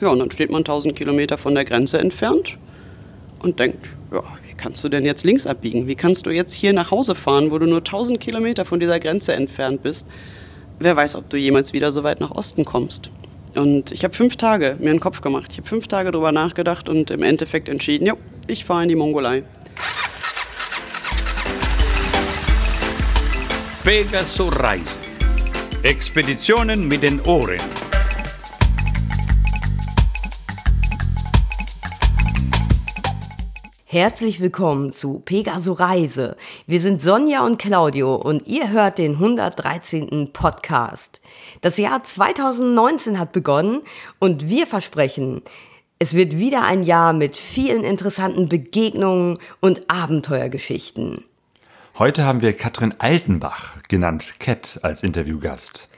Ja, und dann steht man 1000 Kilometer von der Grenze entfernt und denkt, ja, wie kannst du denn jetzt links abbiegen? Wie kannst du jetzt hier nach Hause fahren, wo du nur 1000 Kilometer von dieser Grenze entfernt bist? Wer weiß, ob du jemals wieder so weit nach Osten kommst. Und ich habe fünf Tage mir einen Kopf gemacht. Ich habe fünf Tage darüber nachgedacht und im Endeffekt entschieden, ja, ich fahre in die Mongolei. Pegasus Reise. Expeditionen mit den Ohren. Herzlich willkommen zu Pegaso Reise. Wir sind Sonja und Claudio und ihr hört den 113. Podcast. Das Jahr 2019 hat begonnen und wir versprechen, es wird wieder ein Jahr mit vielen interessanten Begegnungen und Abenteuergeschichten. Heute haben wir Katrin Altenbach, genannt Cat, als Interviewgast.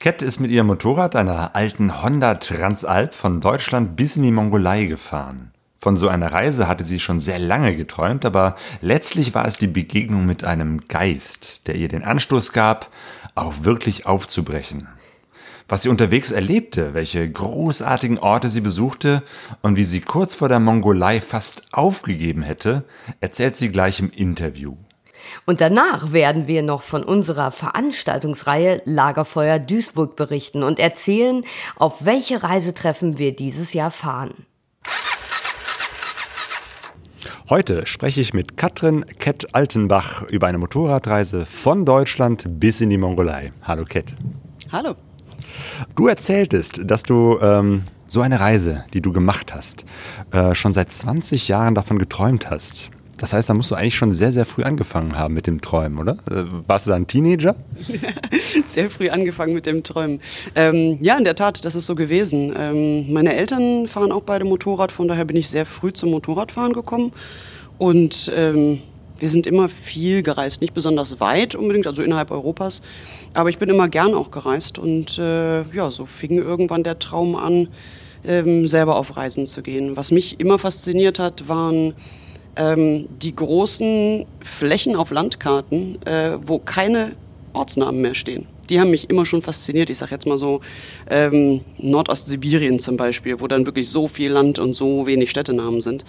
Cat ist mit ihrem Motorrad, einer alten Honda Transalp, von Deutschland bis in die Mongolei gefahren. Von so einer Reise hatte sie schon sehr lange geträumt, aber letztlich war es die Begegnung mit einem Geist, der ihr den Anstoß gab, auch wirklich aufzubrechen. Was sie unterwegs erlebte, welche großartigen Orte sie besuchte und wie sie kurz vor der Mongolei fast aufgegeben hätte, erzählt sie gleich im Interview. Und danach werden wir noch von unserer Veranstaltungsreihe Lagerfeuer Duisburg berichten und erzählen, auf welche Reisetreffen wir dieses Jahr fahren. Heute spreche ich mit Katrin Kett Altenbach über eine Motorradreise von Deutschland bis in die Mongolei. Hallo Kett. Hallo. Du erzähltest, dass du ähm, so eine Reise, die du gemacht hast, äh, schon seit 20 Jahren davon geträumt hast. Das heißt, da musst du eigentlich schon sehr, sehr früh angefangen haben mit dem Träumen, oder? Äh, warst du da ein Teenager? sehr früh angefangen mit dem Träumen. Ähm, ja, in der Tat, das ist so gewesen. Ähm, meine Eltern fahren auch beide Motorrad, von daher bin ich sehr früh zum Motorradfahren gekommen. Und ähm, wir sind immer viel gereist, nicht besonders weit unbedingt, also innerhalb Europas, aber ich bin immer gern auch gereist. Und äh, ja, so fing irgendwann der Traum an, ähm, selber auf Reisen zu gehen. Was mich immer fasziniert hat, waren ähm, die großen Flächen auf Landkarten, äh, wo keine Ortsnamen mehr stehen. Die haben mich immer schon fasziniert. Ich sage jetzt mal so ähm, Nordostsibirien zum Beispiel, wo dann wirklich so viel Land und so wenig Städtenamen sind.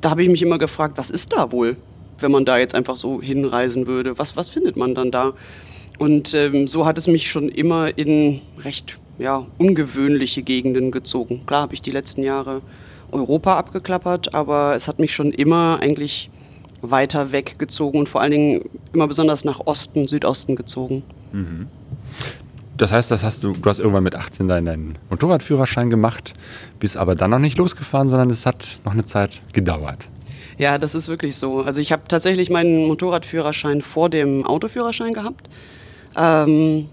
Da habe ich mich immer gefragt, was ist da wohl, wenn man da jetzt einfach so hinreisen würde? Was, was findet man dann da? Und ähm, so hat es mich schon immer in recht ja, ungewöhnliche Gegenden gezogen. Klar habe ich die letzten Jahre Europa abgeklappert, aber es hat mich schon immer eigentlich weiter weggezogen und vor allen Dingen immer besonders nach Osten, Südosten gezogen. Mhm. Das heißt, das hast du, du hast irgendwann mit 18 deinen Motorradführerschein gemacht, bist aber dann noch nicht losgefahren, sondern es hat noch eine Zeit gedauert. Ja, das ist wirklich so. Also ich habe tatsächlich meinen Motorradführerschein vor dem Autoführerschein gehabt. Ähm,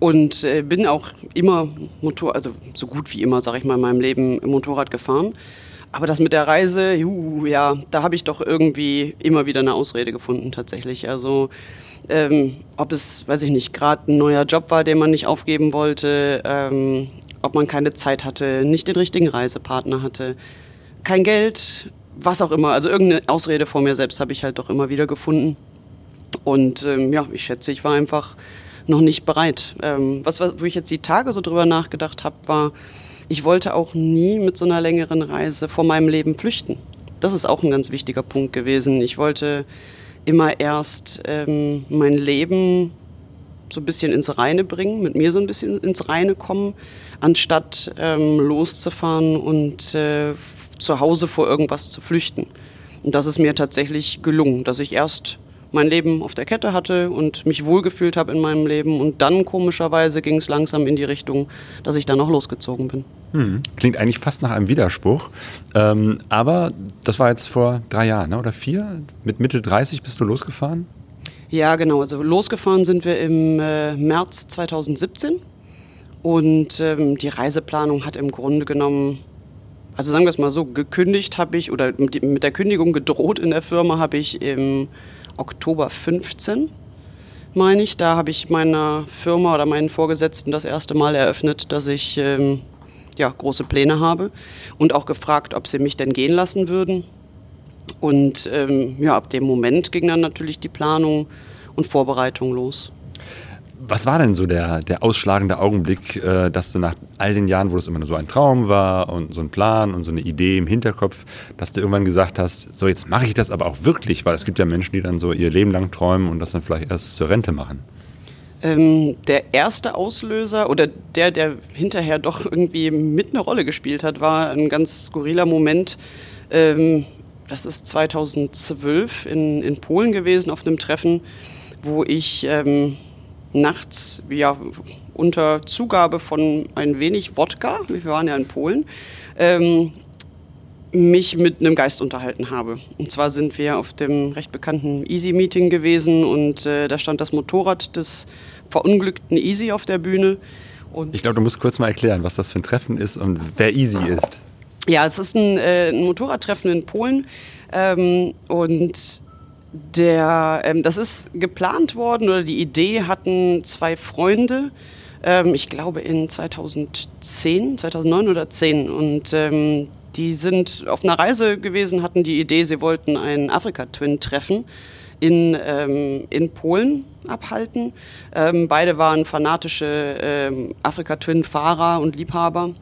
und äh, bin auch immer Motor, also so gut wie immer, sage ich mal, in meinem Leben Motorrad gefahren. Aber das mit der Reise, juhu, ja, da habe ich doch irgendwie immer wieder eine Ausrede gefunden tatsächlich. Also ähm, ob es, weiß ich nicht, gerade ein neuer Job war, den man nicht aufgeben wollte, ähm, ob man keine Zeit hatte, nicht den richtigen Reisepartner hatte, kein Geld, was auch immer. Also irgendeine Ausrede vor mir selbst habe ich halt doch immer wieder gefunden. Und ähm, ja, ich schätze, ich war einfach noch nicht bereit. Ähm, was, wo ich jetzt die Tage so drüber nachgedacht habe, war, ich wollte auch nie mit so einer längeren Reise vor meinem Leben flüchten. Das ist auch ein ganz wichtiger Punkt gewesen. Ich wollte immer erst ähm, mein Leben so ein bisschen ins Reine bringen, mit mir so ein bisschen ins Reine kommen, anstatt ähm, loszufahren und äh, zu Hause vor irgendwas zu flüchten. Und das ist mir tatsächlich gelungen, dass ich erst mein Leben auf der Kette hatte und mich wohlgefühlt habe in meinem Leben. Und dann komischerweise ging es langsam in die Richtung, dass ich dann noch losgezogen bin. Hm. Klingt eigentlich fast nach einem Widerspruch. Ähm, aber das war jetzt vor drei Jahren ne? oder vier? Mit Mitte 30 bist du losgefahren? Ja, genau. Also losgefahren sind wir im äh, März 2017. Und ähm, die Reiseplanung hat im Grunde genommen also sagen wir es mal so, gekündigt habe ich oder mit der Kündigung gedroht in der Firma habe ich im Oktober 15, meine ich. Da habe ich meiner Firma oder meinen Vorgesetzten das erste Mal eröffnet, dass ich ähm, ja, große Pläne habe und auch gefragt, ob sie mich denn gehen lassen würden. Und ähm, ja, ab dem Moment ging dann natürlich die Planung und Vorbereitung los. Was war denn so der, der ausschlagende Augenblick, äh, dass du nach all den Jahren, wo das immer nur so ein Traum war und so ein Plan und so eine Idee im Hinterkopf, dass du irgendwann gesagt hast, so jetzt mache ich das aber auch wirklich, weil es gibt ja Menschen, die dann so ihr Leben lang träumen und das dann vielleicht erst zur Rente machen. Ähm, der erste Auslöser oder der, der hinterher doch irgendwie mit eine Rolle gespielt hat, war ein ganz skurriler Moment. Ähm, das ist 2012 in, in Polen gewesen auf einem Treffen, wo ich ähm, nachts ja, unter Zugabe von ein wenig Wodka, wir waren ja in Polen, ähm, mich mit einem Geist unterhalten habe. Und zwar sind wir auf dem recht bekannten Easy-Meeting gewesen und äh, da stand das Motorrad des verunglückten Easy auf der Bühne. Und ich glaube, du musst kurz mal erklären, was das für ein Treffen ist und so. wer Easy ist. Ja, es ist ein, äh, ein Motorradtreffen in Polen ähm, und der, ähm, das ist geplant worden oder die Idee hatten zwei Freunde, ähm, ich glaube in 2010, 2009 oder 10 und ähm, die sind auf einer Reise gewesen, hatten die Idee, sie wollten einen Afrika-Twin treffen in, ähm, in Polen abhalten. Ähm, beide waren fanatische ähm, Afrika-Twin-Fahrer und Liebhaber.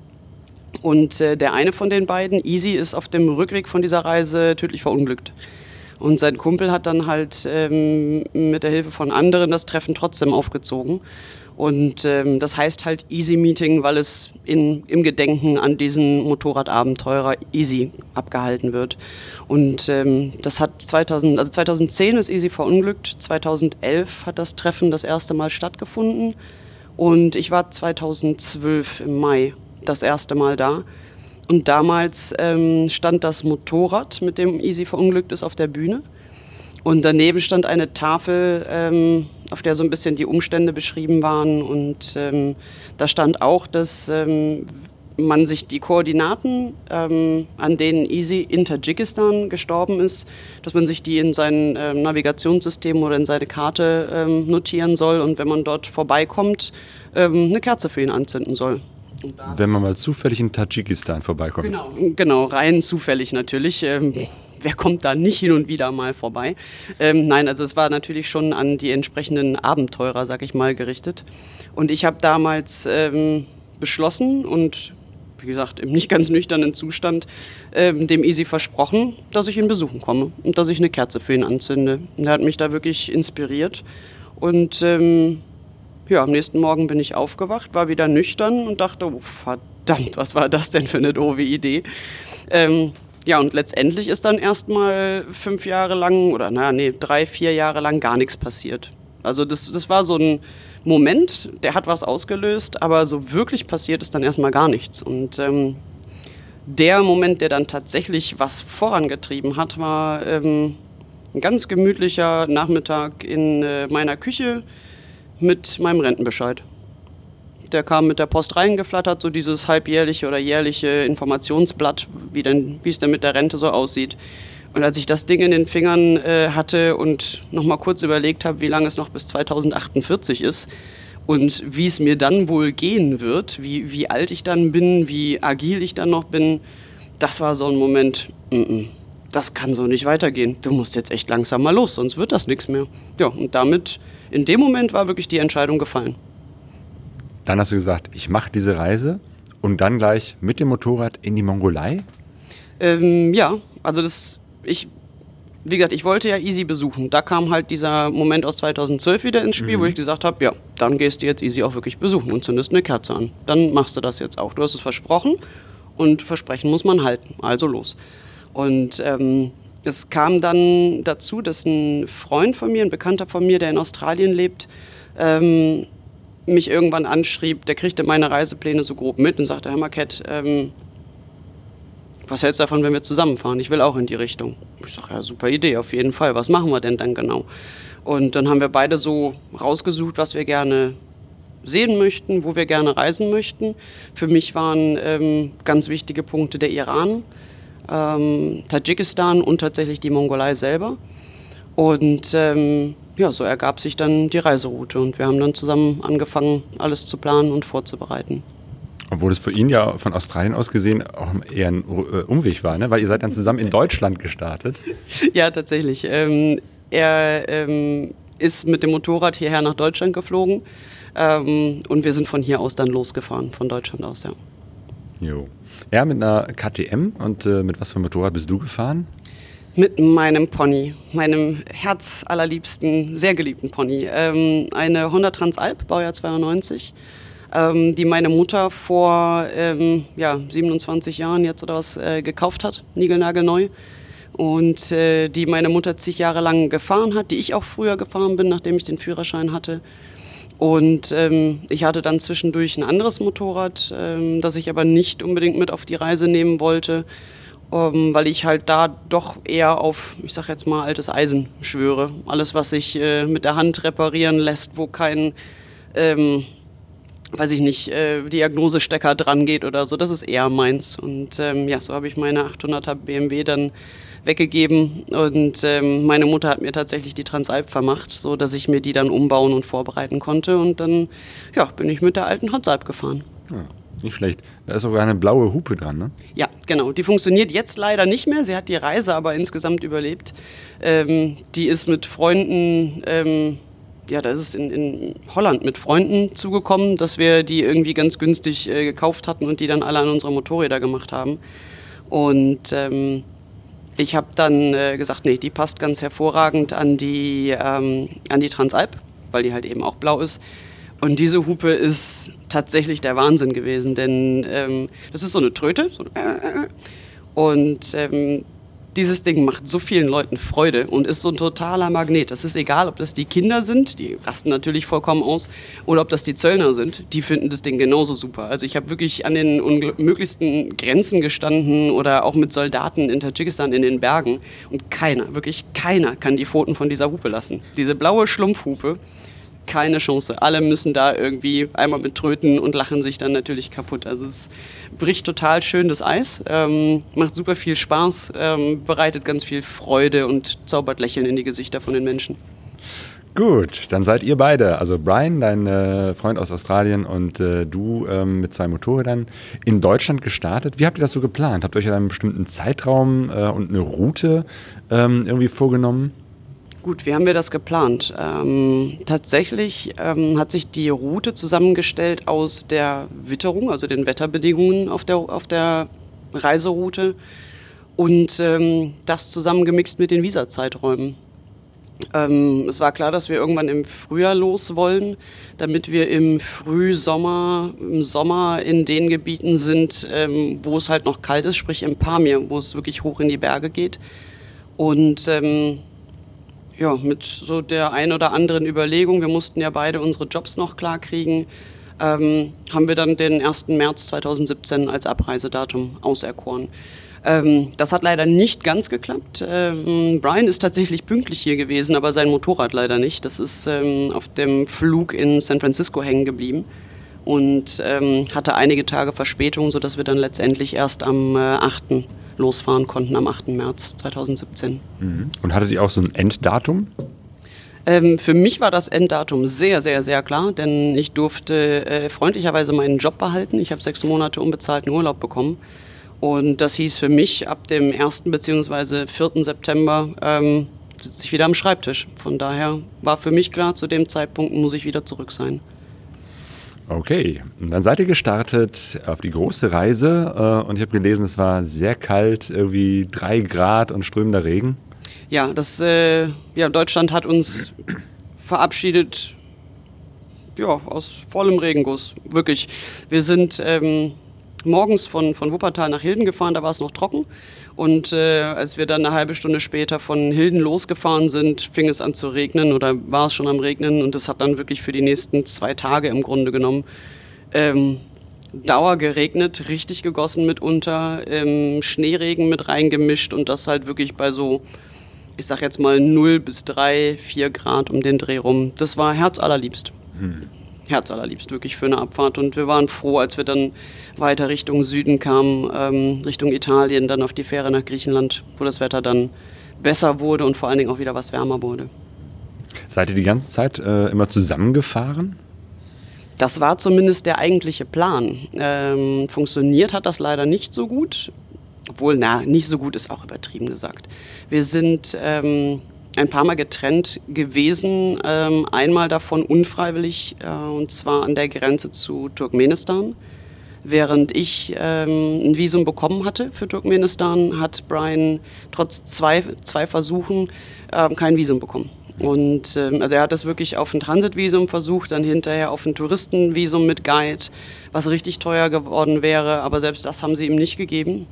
Und äh, der eine von den beiden, Easy, ist auf dem Rückweg von dieser Reise tödlich verunglückt. Und sein Kumpel hat dann halt ähm, mit der Hilfe von anderen das Treffen trotzdem aufgezogen. Und ähm, das heißt halt Easy Meeting, weil es in, im Gedenken an diesen Motorradabenteurer Easy abgehalten wird. Und ähm, das hat 2000, also 2010 ist Easy verunglückt, 2011 hat das Treffen das erste Mal stattgefunden und ich war 2012 im Mai das erste Mal da. Und damals ähm, stand das Motorrad, mit dem Easy verunglückt ist, auf der Bühne. Und daneben stand eine Tafel, ähm, auf der so ein bisschen die Umstände beschrieben waren. Und ähm, da stand auch, dass ähm, man sich die Koordinaten, ähm, an denen Easy in Tadschikistan gestorben ist, dass man sich die in sein ähm, Navigationssystem oder in seine Karte notieren soll und wenn man dort vorbeikommt, eine Kerze für ihn anzünden soll. Wenn man mal zufällig in Tadschikistan vorbeikommt. Genau, genau rein zufällig natürlich. Ähm, wer kommt da nicht hin und wieder mal vorbei? Ähm, nein, also es war natürlich schon an die entsprechenden Abenteurer, sag ich mal, gerichtet. Und ich habe damals ähm, beschlossen und wie gesagt, im nicht ganz nüchternen Zustand, ähm, dem Easy versprochen, dass ich ihn besuchen komme und dass ich eine Kerze für ihn anzünde. Und er hat mich da wirklich inspiriert. Und ähm, ja, am nächsten Morgen bin ich aufgewacht, war wieder nüchtern und dachte, oh, verdammt, was war das denn für eine doofe Idee? Ähm, ja, und letztendlich ist dann erstmal fünf Jahre lang oder naja, nee, drei, vier Jahre lang gar nichts passiert. Also das, das war so ein Moment, der hat was ausgelöst, aber so wirklich passiert ist dann erstmal gar nichts. Und ähm, der Moment, der dann tatsächlich was vorangetrieben hat, war ähm, ein ganz gemütlicher Nachmittag in äh, meiner Küche mit meinem Rentenbescheid. Der kam mit der Post reingeflattert, so dieses halbjährliche oder jährliche Informationsblatt, wie, denn, es denn mit der Rente so aussieht. Und als ich das Ding in den Fingern äh, hatte und nochmal kurz überlegt habe, wie lange es noch bis 2048 ist und wie es mir dann wohl gehen wird, wie, wie alt ich dann bin, wie agil ich dann noch bin, das war so ein Moment, mm -mm, das kann so nicht weitergehen. Du musst jetzt echt langsam mal los, sonst wird das nichts mehr. Ja, und damit in dem Moment war wirklich die Entscheidung gefallen. Dann hast du gesagt, ich mache diese Reise und dann gleich mit dem Motorrad in die Mongolei? Ähm, ja, also das, ich, wie gesagt, ich wollte ja Easy besuchen. Da kam halt dieser Moment aus 2012 wieder ins Spiel, mhm. wo ich gesagt habe, ja, dann gehst du jetzt Easy auch wirklich besuchen und zündest eine Kerze an. Dann machst du das jetzt auch. Du hast es versprochen und Versprechen muss man halten. Also los. Und ähm, es kam dann dazu, dass ein Freund von mir, ein Bekannter von mir, der in Australien lebt, ähm, mich irgendwann anschrieb, der kriegte meine Reisepläne so grob mit und sagte, Herr Marquette, ähm, was hältst du davon, wenn wir zusammenfahren? Ich will auch in die Richtung. Ich sage, ja, super Idee, auf jeden Fall. Was machen wir denn dann genau? Und dann haben wir beide so rausgesucht, was wir gerne sehen möchten, wo wir gerne reisen möchten. Für mich waren ähm, ganz wichtige Punkte der Iran, ähm, Tadschikistan und tatsächlich die Mongolei selber. Und ähm, ja, so ergab sich dann die Reiseroute und wir haben dann zusammen angefangen, alles zu planen und vorzubereiten. Obwohl es für ihn ja von Australien aus gesehen auch eher ein äh, Umweg war, ne? weil ihr seid dann zusammen in Deutschland gestartet. ja, tatsächlich. Ähm, er ähm, ist mit dem Motorrad hierher nach Deutschland geflogen Ähm, und wir sind von hier aus dann losgefahren, von Deutschland aus, ja. Jo. Ja, mit einer KTM und äh, mit was für einem Motorrad bist du gefahren? Mit meinem Pony, meinem herzallerliebsten, sehr geliebten Pony. Ähm, eine Honda Transalp, Baujahr 92, ähm, die meine Mutter vor ähm, ja, 27 Jahren jetzt oder was äh, gekauft hat, niegelnagelneu. Und äh, die meine Mutter zig Jahre lang gefahren hat, die ich auch früher gefahren bin, nachdem ich den Führerschein hatte. Und ähm, ich hatte dann zwischendurch ein anderes Motorrad, ähm, das ich aber nicht unbedingt mit auf die Reise nehmen wollte, ähm, weil ich halt da doch eher auf, ich sag jetzt mal, altes Eisen schwöre. Alles, was sich äh, mit der Hand reparieren lässt, wo kein, ähm, weiß ich nicht, äh, Diagnosestecker dran geht oder so, das ist eher meins. Und ähm, ja, so habe ich meine 800er BMW dann weggegeben und ähm, meine Mutter hat mir tatsächlich die Transalp vermacht, so dass ich mir die dann umbauen und vorbereiten konnte und dann ja, bin ich mit der alten Transalp gefahren. Ja, nicht schlecht. Da ist sogar eine blaue Hupe dran, ne? Ja, genau. Die funktioniert jetzt leider nicht mehr. Sie hat die Reise aber insgesamt überlebt. Ähm, die ist mit Freunden ähm, ja, da ist es in, in, Holland mit Freunden zugekommen, dass wir die irgendwie ganz günstig äh, gekauft hatten und die dann alle an unsere Motorräder gemacht haben. Und ähm, ich habe dann äh, gesagt, nee, die passt ganz hervorragend an die, ähm, an die Transalp, weil die halt eben auch blau ist. Und diese Hupe ist tatsächlich der Wahnsinn gewesen, denn ähm, das ist so eine Tröte. So, äh. und ähm, dieses Ding macht so vielen Leuten Freude und ist so ein totaler Magnet. Das ist egal, ob das die Kinder sind, die rasten natürlich vollkommen aus, oder ob das die Zöllner sind, die finden das Ding genauso super. Also ich habe wirklich an den möglichsten Grenzen gestanden oder auch mit Soldaten in Tadschikistan in den Bergen und keiner, wirklich keiner kann die Pfoten von dieser Hupe lassen. Diese blaue Schlumpfhupe, keine Chance. Alle müssen da irgendwie einmal mit tröten und lachen sich dann natürlich kaputt. Also es bricht total schön das Eis, ähm, macht super viel Spaß, ähm, bereitet ganz viel Freude und zaubert Lächeln in die Gesichter von den Menschen. Gut, dann seid ihr beide, also Brian, dein äh, Freund aus Australien und äh, du ähm, mit zwei Motorrädern in Deutschland gestartet. Wie habt ihr das so geplant? Habt ihr euch einen bestimmten Zeitraum äh, und eine Route ähm, irgendwie vorgenommen? Gut, wie haben wir das geplant? Ähm, tatsächlich ähm, hat sich die Route zusammengestellt aus der Witterung, also den Wetterbedingungen auf der, auf der Reiseroute und ähm, das zusammengemixt mit den Visazeiträumen. Ähm, es war klar, dass wir irgendwann im Frühjahr los wollen, damit wir im Frühsommer, im Sommer in den Gebieten sind, ähm, wo es halt noch kalt ist, sprich im Pamir, wo es wirklich hoch in die Berge geht. Und ähm, ja, mit so der ein oder anderen Überlegung, wir mussten ja beide unsere Jobs noch klar kriegen, ähm, haben wir dann den 1. März 2017 als Abreisedatum auserkoren. Ähm, das hat leider nicht ganz geklappt. Ähm, Brian ist tatsächlich pünktlich hier gewesen, aber sein Motorrad leider nicht. Das ist ähm, auf dem Flug in San Francisco hängen geblieben und ähm, hatte einige Tage Verspätung, sodass wir dann letztendlich erst am äh, 8 losfahren konnten am 8. März 2017. Mhm. Und hattet ihr auch so ein Enddatum? Ähm, für mich war das Enddatum sehr, sehr, sehr klar, denn ich durfte äh, freundlicherweise meinen Job behalten. Ich habe sechs Monate unbezahlten Urlaub bekommen. Und das hieß für mich, ab dem 1. bzw. 4. September ähm, sitze ich wieder am Schreibtisch. Von daher war für mich klar, zu dem Zeitpunkt muss ich wieder zurück sein. Okay, und dann seid ihr gestartet auf die große Reise äh, und ich habe gelesen, es war sehr kalt, irgendwie drei Grad und strömender Regen. Ja, das, äh, ja, Deutschland hat uns verabschiedet, ja, aus vollem Regenguss, wirklich. Wir sind ähm, morgens von, von Wuppertal nach Hilden gefahren, da war es noch trocken. Und äh, als wir dann eine halbe Stunde später von Hilden losgefahren sind, fing es an zu regnen oder war es schon am Regnen. Und es hat dann wirklich für die nächsten zwei Tage im Grunde genommen ähm, Dauer geregnet, richtig gegossen mitunter, ähm, Schneeregen mit reingemischt und das halt wirklich bei so, ich sag jetzt mal 0 bis 3, 4 Grad um den Dreh rum. Das war herzallerliebst. Hm. Herzallerliebst wirklich für eine Abfahrt. Und wir waren froh, als wir dann weiter Richtung Süden kamen, ähm, Richtung Italien, dann auf die Fähre nach Griechenland, wo das Wetter dann besser wurde und vor allen Dingen auch wieder was wärmer wurde. Seid ihr die ganze Zeit äh, immer zusammengefahren? Das war zumindest der eigentliche Plan. Ähm, funktioniert hat das leider nicht so gut. Obwohl, na, nicht so gut ist auch übertrieben gesagt. Wir sind ähm, ein paar Mal getrennt gewesen. Ähm, einmal davon unfreiwillig, äh, und zwar an der Grenze zu Turkmenistan. Während ich ähm, ein Visum bekommen hatte für Turkmenistan, hat Brian trotz zwei, zwei Versuchen ähm, kein Visum bekommen. Und ähm, also er hat das wirklich auf ein Transitvisum versucht, dann hinterher auf ein Touristenvisum mit Guide, was richtig teuer geworden wäre, aber selbst das haben sie ihm nicht gegeben.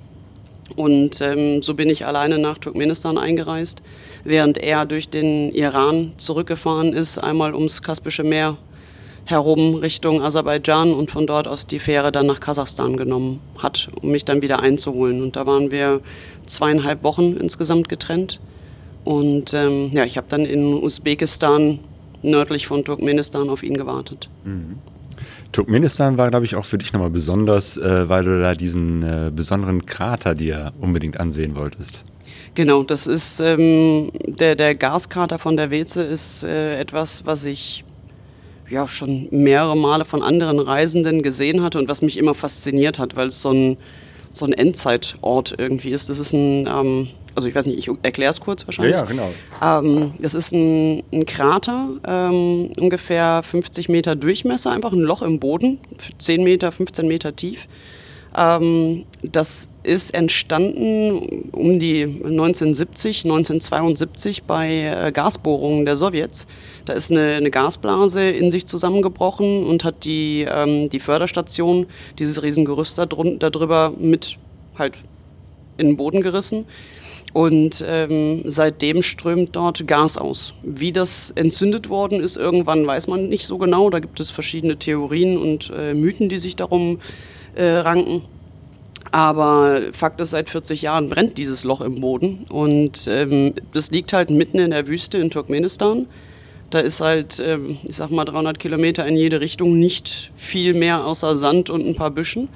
Und ähm, so bin ich alleine nach Turkmenistan eingereist, während er durch den Iran zurückgefahren ist, einmal ums Kaspische Meer herum Richtung Aserbaidschan und von dort aus die Fähre dann nach Kasachstan genommen hat, um mich dann wieder einzuholen. Und da waren wir zweieinhalb Wochen insgesamt getrennt. Und ähm, ja, ich habe dann in Usbekistan nördlich von Turkmenistan auf ihn gewartet. Mhm. Turkmenistan war, glaube ich, auch für dich nochmal besonders, äh, weil du da diesen äh, besonderen Krater dir unbedingt ansehen wolltest. Genau, das ist ähm, der, der Gaskrater von der Weze ist äh, etwas, was ich ja schon mehrere Male von anderen Reisenden gesehen hatte und was mich immer fasziniert hat, weil es so ein, so ein Endzeitort irgendwie ist. Das ist ein ähm, also ich weiß nicht, ich erkläre es kurz wahrscheinlich. Ja, ja genau. Ähm, das ist ein, ein Krater, ähm, ungefähr 50 Meter Durchmesser, einfach ein Loch im Boden, 10 Meter, 15 Meter tief. Ähm, das ist entstanden um die 1970, 1972 bei äh, Gasbohrungen der Sowjets. Da ist eine, eine, Gasblase in sich zusammengebrochen und hat die, ähm, die Förderstation, dieses Riesengerüst darüber mit halt in den Boden gerissen. Und ähm, seitdem strömt dort Gas aus. Wie das entzündet worden ist, irgendwann weiß man nicht so genau. Da gibt es verschiedene Theorien und äh, Mythen, die sich darum äh, ranken. Aber Fakt ist, seit 40 Jahren brennt dieses Loch im Boden. Und ähm, das liegt halt mitten in der Wüste in Turkmenistan. Da ist halt, ähm, ich sag mal, 300 Kilometer in jede Richtung nicht viel mehr außer Sand und ein paar Büschen.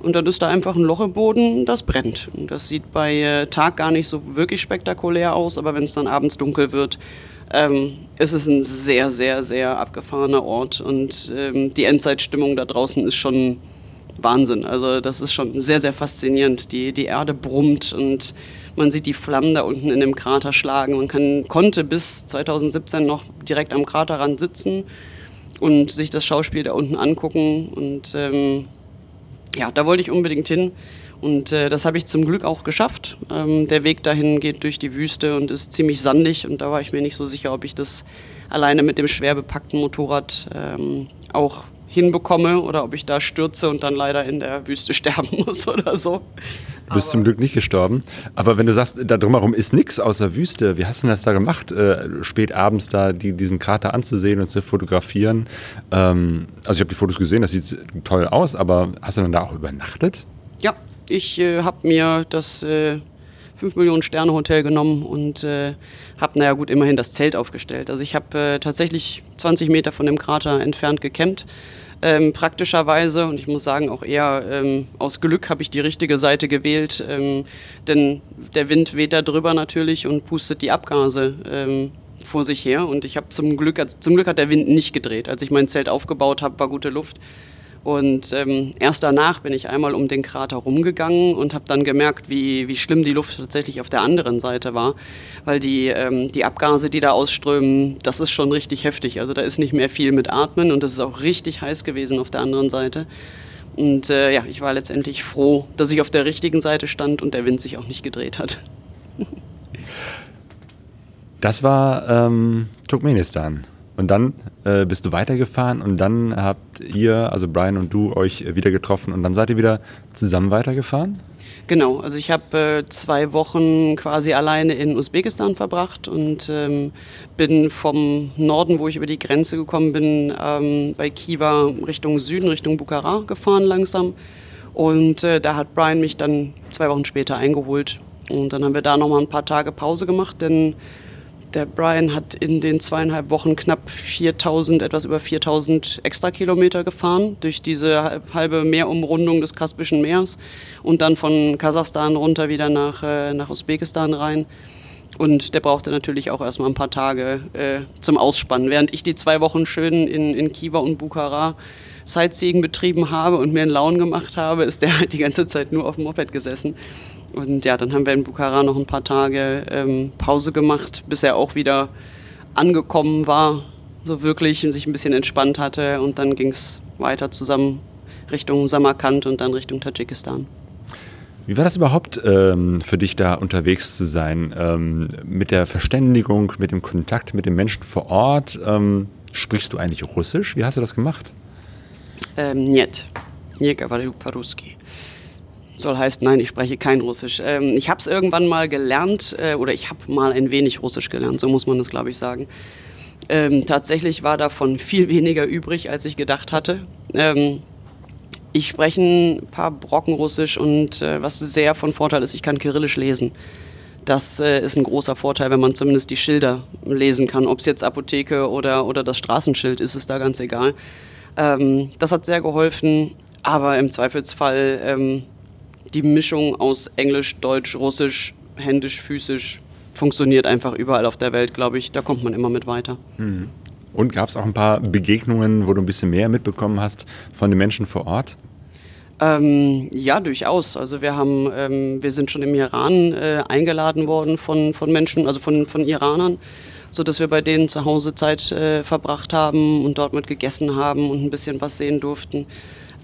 Und dann ist da einfach ein Loch im Boden, das brennt. Und das sieht bei äh, Tag gar nicht so wirklich spektakulär aus, aber wenn es dann abends dunkel wird, ähm, ist es ein sehr, sehr, sehr abgefahrener Ort. Und ähm, die Endzeitstimmung da draußen ist schon Wahnsinn. Also das ist schon sehr, sehr faszinierend. Die, die Erde brummt und man sieht die Flammen da unten in dem Krater schlagen. Man kann, konnte bis 2017 noch direkt am Kraterrand sitzen und sich das Schauspiel da unten angucken. Und ähm, ja, da wollte ich unbedingt hin. Und äh, das habe ich zum Glück auch geschafft. Ähm, der Weg dahin geht durch die Wüste und ist ziemlich sandig. Und da war ich mir nicht so sicher, ob ich das alleine mit dem schwer bepackten Motorrad ähm, auch hinbekomme oder ob ich da stürze und dann leider in der Wüste sterben muss oder so. Du bist zum Glück nicht gestorben. Aber wenn du sagst, da drumherum ist nichts außer Wüste, wie hast du das da gemacht, äh, spät abends da die, diesen Krater anzusehen und zu fotografieren? Ähm, also ich habe die Fotos gesehen, das sieht toll aus, aber hast du dann da auch übernachtet? Ja, ich äh, habe mir das äh, 5 Millionen Sterne Hotel genommen und äh, habe, naja gut, immerhin das Zelt aufgestellt. Also ich habe äh, tatsächlich 20 Meter von dem Krater entfernt gecampt ähm, praktischerweise. Und ich muss sagen, auch eher ähm, aus Glück habe ich die richtige Seite gewählt, ähm, denn der Wind weht da drüber natürlich und pustet die Abgase ähm, vor sich her. Und ich habe zum Glück, also zum Glück hat der Wind nicht gedreht. Als ich mein Zelt aufgebaut habe, war gute Luft. Und ähm, erst danach bin ich einmal um den Krater rumgegangen und habe dann gemerkt, wie, wie schlimm die Luft tatsächlich auf der anderen Seite war. Weil die, ähm, die Abgase, die da ausströmen, das ist schon richtig heftig. Also da ist nicht mehr viel mit Atmen und es ist auch richtig heiß gewesen auf der anderen Seite. Und äh, ja, ich war letztendlich froh, dass ich auf der richtigen Seite stand und der Wind sich auch nicht gedreht hat. das war ähm, Turkmenistan. Und dann äh, bist du weitergefahren und dann habt ihr, also Brian und du, euch wieder getroffen und dann seid ihr wieder zusammen weitergefahren? Genau, also ich habe äh, zwei Wochen quasi alleine in Usbekistan verbracht und ähm, bin vom Norden, wo ich über die Grenze gekommen bin, ähm, bei Kiva Richtung Süden, Richtung Bukhara gefahren langsam. Und äh, da hat Brian mich dann zwei Wochen später eingeholt. Und dann haben wir da nochmal ein paar Tage Pause gemacht, denn der Brian hat in den zweieinhalb Wochen knapp 4000, etwas über 4000 Extrakilometer gefahren durch diese halbe Meerumrundung des Kaspischen Meeres und dann von Kasachstan runter wieder nach, äh, nach Usbekistan rein. Und der brauchte natürlich auch erstmal ein paar Tage äh, zum Ausspannen. Während ich die zwei Wochen schön in, in Kiva und Bukhara Sightseeing betrieben habe und mir einen Laun gemacht habe, ist der halt die ganze Zeit nur auf dem Moped gesessen. Und ja, dann haben wir in Bukhara noch ein paar Tage ähm, Pause gemacht, bis er auch wieder angekommen war, so wirklich und sich ein bisschen entspannt hatte. Und dann ging es weiter zusammen Richtung Samarkand und dann Richtung Tadschikistan. Wie war das überhaupt ähm, für dich da unterwegs zu sein? Ähm, mit der Verständigung, mit dem Kontakt mit den Menschen vor Ort? Ähm, sprichst du eigentlich Russisch? Wie hast du das gemacht? Ähm, нет, не говорю по-русски. Soll heißt, nein, ich spreche kein Russisch. Ähm, ich habe es irgendwann mal gelernt, äh, oder ich habe mal ein wenig Russisch gelernt, so muss man das, glaube ich, sagen. Ähm, tatsächlich war davon viel weniger übrig, als ich gedacht hatte. Ähm, ich spreche ein paar Brocken Russisch und äh, was sehr von Vorteil ist, ich kann Kyrillisch lesen. Das äh, ist ein großer Vorteil, wenn man zumindest die Schilder lesen kann. Ob es jetzt Apotheke oder, oder das Straßenschild ist, ist da ganz egal. Ähm, das hat sehr geholfen, aber im Zweifelsfall ähm, die Mischung aus Englisch, Deutsch, Russisch, Händisch, Physisch funktioniert einfach überall auf der Welt, glaube ich. Da kommt man immer mit weiter. Mhm. Und gab es auch ein paar Begegnungen, wo du ein bisschen mehr mitbekommen hast von den Menschen vor Ort? Ähm, ja, durchaus. Also wir haben, ähm, wir sind schon im Iran äh, eingeladen worden von, von Menschen, also von, von Iranern, so dass wir bei denen zu Hause Zeit äh, verbracht haben und dort mit gegessen haben und ein bisschen was sehen durften.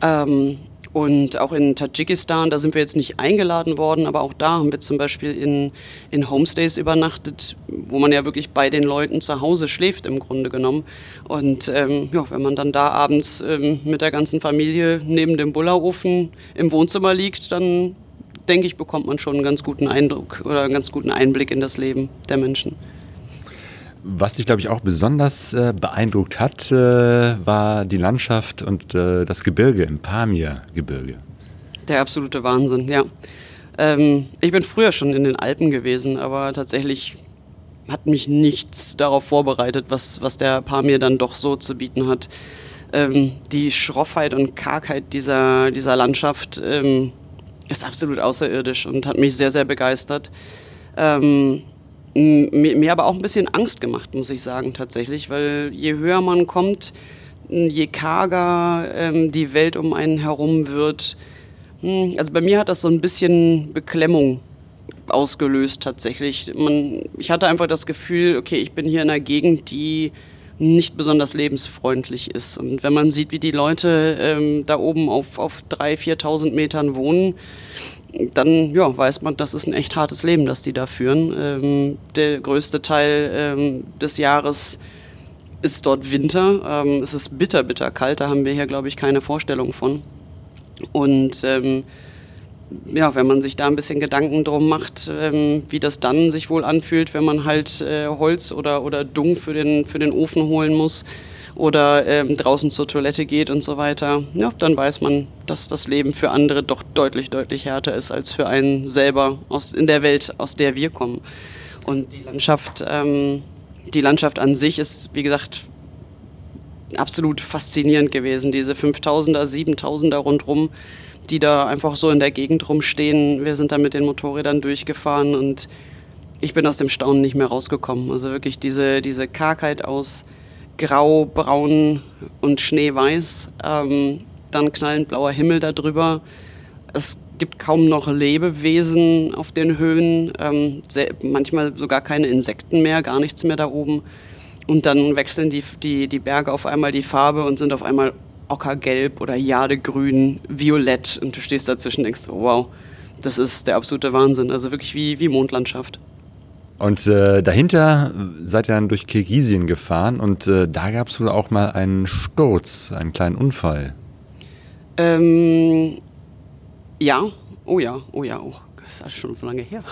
Ähm, und auch in Tadschikistan, da sind wir jetzt nicht eingeladen worden, aber auch da haben wir zum Beispiel in, in Homestays übernachtet, wo man ja wirklich bei den Leuten zu Hause schläft im Grunde genommen. Und ähm, ja, wenn man dann da abends ähm, mit der ganzen Familie neben dem Bullerofen im Wohnzimmer liegt, dann denke ich, bekommt man schon einen ganz guten Eindruck oder einen ganz guten Einblick in das Leben der Menschen. Was dich, glaube ich, auch besonders äh, beeindruckt hat, äh, war die Landschaft und äh, das Gebirge im Pamir-Gebirge. Der absolute Wahnsinn, ja. Ähm, ich bin früher schon in den Alpen gewesen, aber tatsächlich hat mich nichts darauf vorbereitet, was, was der Pamir dann doch so zu bieten hat. Ähm, die Schroffheit und Kargheit dieser, dieser Landschaft ähm, ist absolut außerirdisch und hat mich sehr, sehr begeistert. Ähm, mir aber auch ein bisschen Angst gemacht, muss ich sagen, tatsächlich, weil je höher man kommt, je karger ähm, die Welt um einen herum wird. Hm, also bei mir hat das so ein bisschen Beklemmung ausgelöst tatsächlich. Man, ich hatte einfach das Gefühl, okay, ich bin hier in einer Gegend, die nicht besonders lebensfreundlich ist. Und wenn man sieht, wie die Leute ähm, da oben auf, auf 3.000, 4.000 Metern wohnen, dann ja, weiß man, das ist ein echt hartes Leben, das die da führen. Ähm, der größte Teil ähm, des Jahres ist dort Winter. Ähm, es ist bitter, bitter kalt. Da haben wir hier, glaube ich, keine Vorstellung von. Und ähm, ja, wenn man sich da ein bisschen Gedanken drum macht, ähm, wie das dann sich wohl anfühlt, wenn man halt äh, Holz oder, oder Dung für den, für den Ofen holen muss, oder ähm, draußen zur Toilette geht und so weiter, ja, dann weiß man, dass das Leben für andere doch deutlich, deutlich härter ist als für einen selber aus, in der Welt, aus der wir kommen. Und die Landschaft, ähm, die Landschaft an sich ist, wie gesagt, absolut faszinierend gewesen. Diese 5000er, 7000er rundrum, die da einfach so in der Gegend rumstehen. Wir sind da mit den Motorrädern durchgefahren und ich bin aus dem Staunen nicht mehr rausgekommen. Also wirklich diese, diese Kargheit aus grau, braun und schneeweiß. Ähm, dann knallend blauer Himmel darüber. Es gibt kaum noch Lebewesen auf den Höhen, ähm, sehr, manchmal sogar keine Insekten mehr, gar nichts mehr da oben. Und dann wechseln die, die, die Berge auf einmal die Farbe und sind auf einmal ockergelb oder jadegrün, violett. Und du stehst dazwischen und denkst, wow, das ist der absolute Wahnsinn. Also wirklich wie, wie Mondlandschaft. Und äh, dahinter seid ihr dann durch Kirgisien gefahren und äh, da gab es wohl auch mal einen Sturz, einen kleinen Unfall. Ähm, ja, oh ja, oh ja, oh, das ist schon so lange her.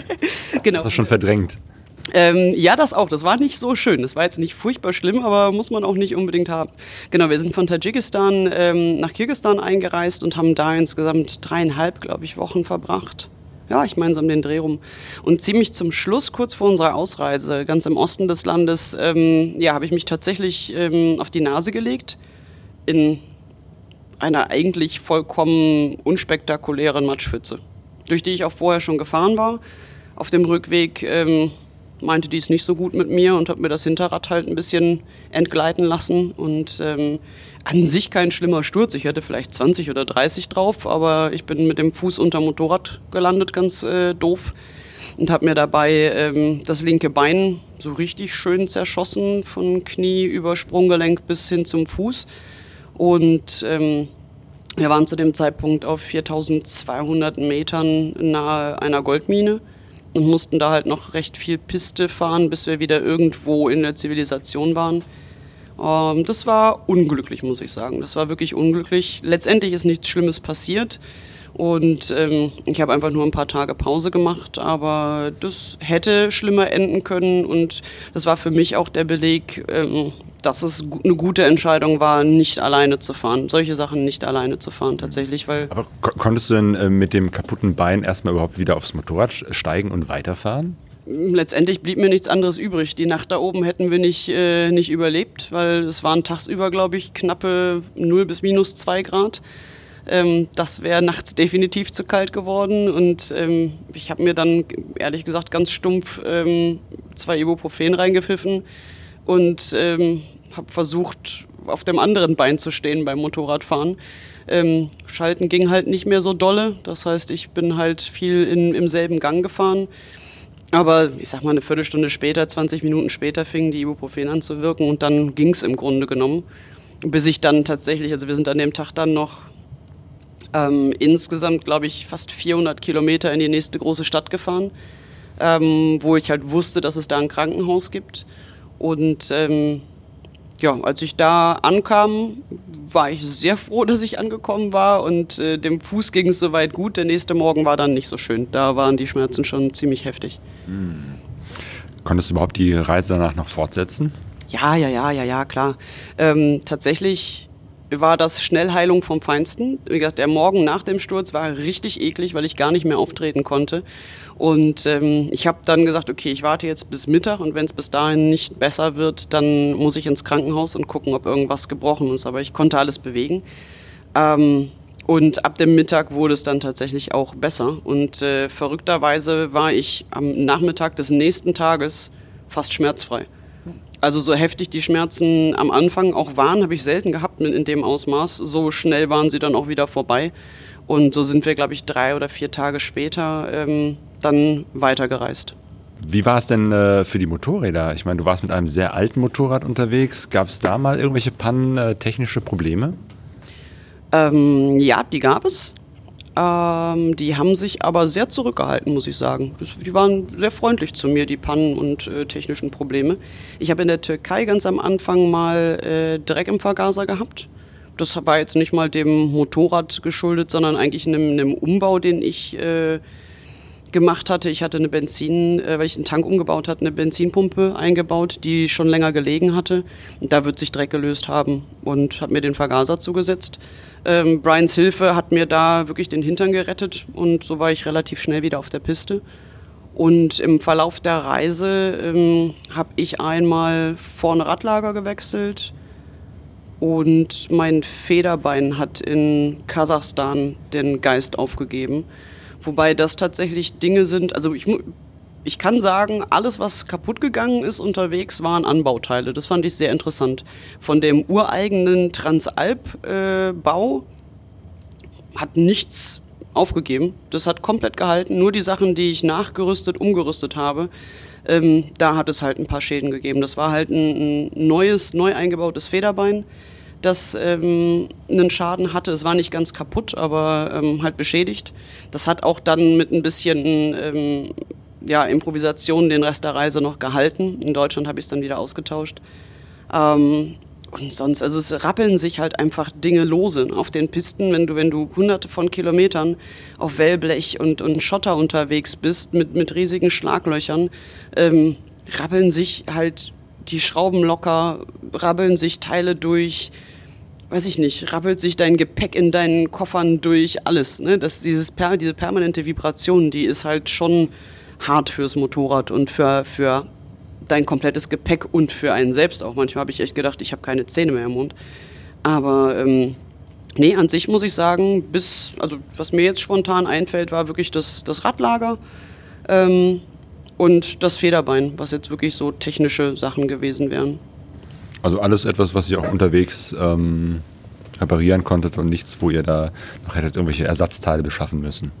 genau. Das ist schon verdrängt. Ähm, ja, das auch. Das war nicht so schön. Das war jetzt nicht furchtbar schlimm, aber muss man auch nicht unbedingt haben. Genau, wir sind von Tadschikistan ähm, nach Kirgistan eingereist und haben da insgesamt dreieinhalb, glaube ich, Wochen verbracht. Ja, ich meine so um den Dreh rum. Und ziemlich zum Schluss, kurz vor unserer Ausreise, ganz im Osten des Landes, ähm, ja, habe ich mich tatsächlich ähm, auf die Nase gelegt. In einer eigentlich vollkommen unspektakulären Matschpfütze, durch die ich auch vorher schon gefahren war. Auf dem Rückweg ähm, meinte die es nicht so gut mit mir und hat mir das Hinterrad halt ein bisschen entgleiten lassen. Und ähm, an sich kein schlimmer Sturz. Ich hätte vielleicht 20 oder 30 drauf, aber ich bin mit dem Fuß unter Motorrad gelandet, ganz äh, doof. Und habe mir dabei ähm, das linke Bein so richtig schön zerschossen, von Knie über Sprunggelenk bis hin zum Fuß. Und ähm, wir waren zu dem Zeitpunkt auf 4200 Metern nahe einer Goldmine und mussten da halt noch recht viel Piste fahren, bis wir wieder irgendwo in der Zivilisation waren. Ähm, das war unglücklich, muss ich sagen. Das war wirklich unglücklich. Letztendlich ist nichts Schlimmes passiert. Und ähm, ich habe einfach nur ein paar Tage Pause gemacht, aber das hätte schlimmer enden können. Und das war für mich auch der Beleg, ähm, dass es eine gute Entscheidung war, nicht alleine zu fahren. Solche Sachen nicht alleine zu fahren, tatsächlich. Weil aber konntest du denn äh, mit dem kaputten Bein erstmal überhaupt wieder aufs Motorrad steigen und weiterfahren? Letztendlich blieb mir nichts anderes übrig. Die Nacht da oben hätten wir nicht, äh, nicht überlebt, weil es waren tagsüber, glaube ich, knappe 0 bis minus 2 Grad. Ähm, das wäre nachts definitiv zu kalt geworden und ähm, ich habe mir dann ehrlich gesagt ganz stumpf ähm, zwei Ibuprofen reingepfiffen und ähm, habe versucht, auf dem anderen Bein zu stehen beim Motorradfahren. Ähm, Schalten ging halt nicht mehr so dolle, das heißt, ich bin halt viel in, im selben Gang gefahren. Aber ich sag mal, eine Viertelstunde später, 20 Minuten später fing die Ibuprofen an zu wirken und dann ging es im Grunde genommen. Bis ich dann tatsächlich, also wir sind an dem Tag dann noch ähm, insgesamt, glaube ich, fast 400 Kilometer in die nächste große Stadt gefahren, ähm, wo ich halt wusste, dass es da ein Krankenhaus gibt. Und ähm, ja, als ich da ankam, war ich sehr froh, dass ich angekommen war und äh, dem Fuß ging es soweit gut. Der nächste Morgen war dann nicht so schön. Da waren die Schmerzen schon ziemlich heftig. Hm. Konntest du überhaupt die Reise danach noch fortsetzen? Ja, ja, ja, ja, ja, klar. Ähm, tatsächlich war das Schnellheilung vom Feinsten. Wie gesagt, der Morgen nach dem Sturz war richtig eklig, weil ich gar nicht mehr auftreten konnte. Und ähm, ich habe dann gesagt, okay, ich warte jetzt bis Mittag und wenn es bis dahin nicht besser wird, dann muss ich ins Krankenhaus und gucken, ob irgendwas gebrochen ist. Aber ich konnte alles bewegen. Ähm, und ab dem Mittag wurde es dann tatsächlich auch besser. Und äh, verrückterweise war ich am Nachmittag des nächsten Tages fast schmerzfrei. Also so heftig die Schmerzen am Anfang auch waren, habe ich selten gehabt in dem Ausmaß. So schnell waren sie dann auch wieder vorbei. Und so sind wir, glaube ich, drei oder vier Tage später ähm, dann weitergereist. Wie war es denn äh, für die Motorräder? Ich meine, du warst mit einem sehr alten Motorrad unterwegs. Gab es da mal irgendwelche Pannen, äh, technische Probleme? Ähm, ja, die gab es. Ähm, die haben sich aber sehr zurückgehalten, muss ich sagen. Das, die waren sehr freundlich zu mir, die Pannen und äh, technischen Probleme. Ich habe in der Türkei ganz am Anfang mal äh, Dreck im Vergaser gehabt. Das war jetzt nicht mal dem Motorrad geschuldet, sondern eigentlich einem, einem Umbau, den ich äh, gemacht hatte. Ich hatte eine Benzin, äh, weil ich einen Tank umgebaut hatte, eine Benzinpumpe eingebaut, die schon länger gelegen hatte. Und da wird sich Dreck gelöst haben und habe mir den Vergaser zugesetzt. Ähm, Brians Hilfe hat mir da wirklich den Hintern gerettet und so war ich relativ schnell wieder auf der Piste. Und im Verlauf der Reise ähm, habe ich einmal vorne Radlager gewechselt und mein Federbein hat in Kasachstan den Geist aufgegeben. Wobei das tatsächlich Dinge sind, also ich, ich kann sagen, alles, was kaputt gegangen ist unterwegs, waren Anbauteile. Das fand ich sehr interessant. Von dem ureigenen Transalp-Bau äh, hat nichts aufgegeben. Das hat komplett gehalten. Nur die Sachen, die ich nachgerüstet, umgerüstet habe, ähm, da hat es halt ein paar Schäden gegeben. Das war halt ein, ein neues, neu eingebautes Federbein das ähm, einen Schaden hatte. Es war nicht ganz kaputt, aber ähm, halt beschädigt. Das hat auch dann mit ein bisschen ähm, ja, Improvisation den Rest der Reise noch gehalten. In Deutschland habe ich es dann wieder ausgetauscht. Ähm, und sonst, also es rappeln sich halt einfach Dinge lose auf den Pisten, wenn du, wenn du hunderte von Kilometern auf Wellblech und, und Schotter unterwegs bist mit, mit riesigen Schlaglöchern, ähm, rappeln sich halt die Schrauben locker, rabbeln sich Teile durch, weiß ich nicht, rappelt sich dein Gepäck in deinen Koffern durch, alles. Ne? Das, dieses, diese permanente Vibration, die ist halt schon hart fürs Motorrad und für, für dein komplettes Gepäck und für einen selbst auch. Manchmal habe ich echt gedacht, ich habe keine Zähne mehr im Mund. Aber ähm, nee, an sich muss ich sagen, bis, also was mir jetzt spontan einfällt, war wirklich das, das Radlager. Ähm, und das Federbein, was jetzt wirklich so technische Sachen gewesen wären. Also alles etwas, was ihr auch unterwegs ähm, reparieren konntet und nichts, wo ihr da noch hättet irgendwelche Ersatzteile beschaffen müssen.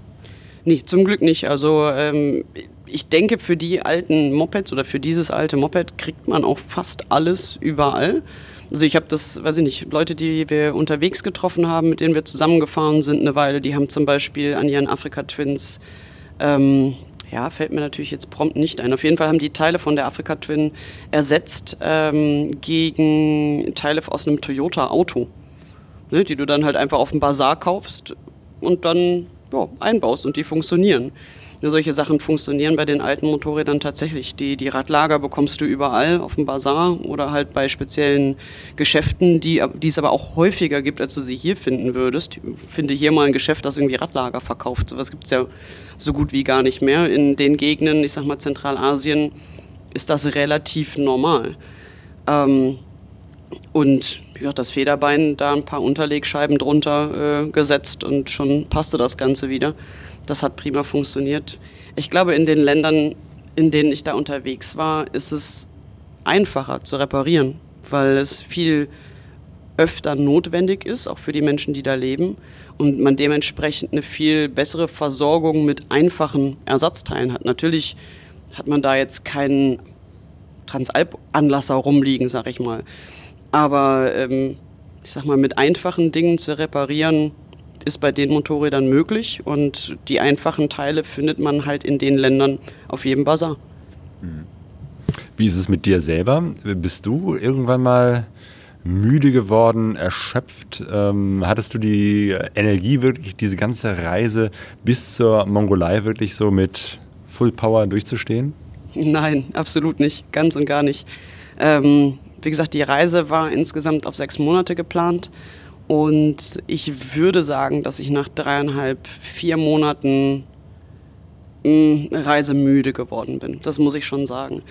Nee, zum Glück nicht. Also ähm, ich denke, für die alten Mopeds oder für dieses alte Moped kriegt man auch fast alles überall. Also ich habe das, weiß ich nicht, Leute, die wir unterwegs getroffen haben, mit denen wir zusammengefahren sind eine Weile, die haben zum Beispiel an ihren Afrika Twins, ähm, ja, fällt mir natürlich jetzt prompt nicht ein. Auf jeden Fall haben die Teile von der Afrika Twin ersetzt ähm, gegen Teile aus einem Toyota Auto, ne, die du dann halt einfach auf dem Bazar kaufst und dann ja, einbaust und die funktionieren. Solche Sachen funktionieren bei den alten Motorrädern tatsächlich. Die, die Radlager bekommst du überall auf dem Bazar oder halt bei speziellen Geschäften, die, die es aber auch häufiger gibt, als du sie hier finden würdest. Ich finde hier mal ein Geschäft, das irgendwie Radlager verkauft. Sowas gibt es ja so gut wie gar nicht mehr. In den Gegenden, ich sag mal Zentralasien, ist das relativ normal. Ähm, und ja, das Federbein, da ein paar Unterlegscheiben drunter äh, gesetzt und schon passte das Ganze wieder. Das hat prima funktioniert. Ich glaube, in den Ländern, in denen ich da unterwegs war, ist es einfacher zu reparieren, weil es viel öfter notwendig ist, auch für die Menschen, die da leben, und man dementsprechend eine viel bessere Versorgung mit einfachen Ersatzteilen hat. Natürlich hat man da jetzt keinen Transalp-Anlasser rumliegen, sag ich mal. Aber ähm, ich sag mal, mit einfachen Dingen zu reparieren, ist bei den Motorrädern möglich und die einfachen Teile findet man halt in den Ländern auf jedem Bazar. Mhm. Wie ist es mit dir selber? Bist du irgendwann mal müde geworden, erschöpft? Ähm, hattest du die Energie wirklich, diese ganze Reise bis zur Mongolei wirklich so mit Full Power durchzustehen? Nein, absolut nicht, ganz und gar nicht. Ähm, wie gesagt, die Reise war insgesamt auf sechs Monate geplant und ich würde sagen, dass ich nach dreieinhalb, vier Monaten mh, mm, reisemüde geworden bin. Das muss ich schon sagen.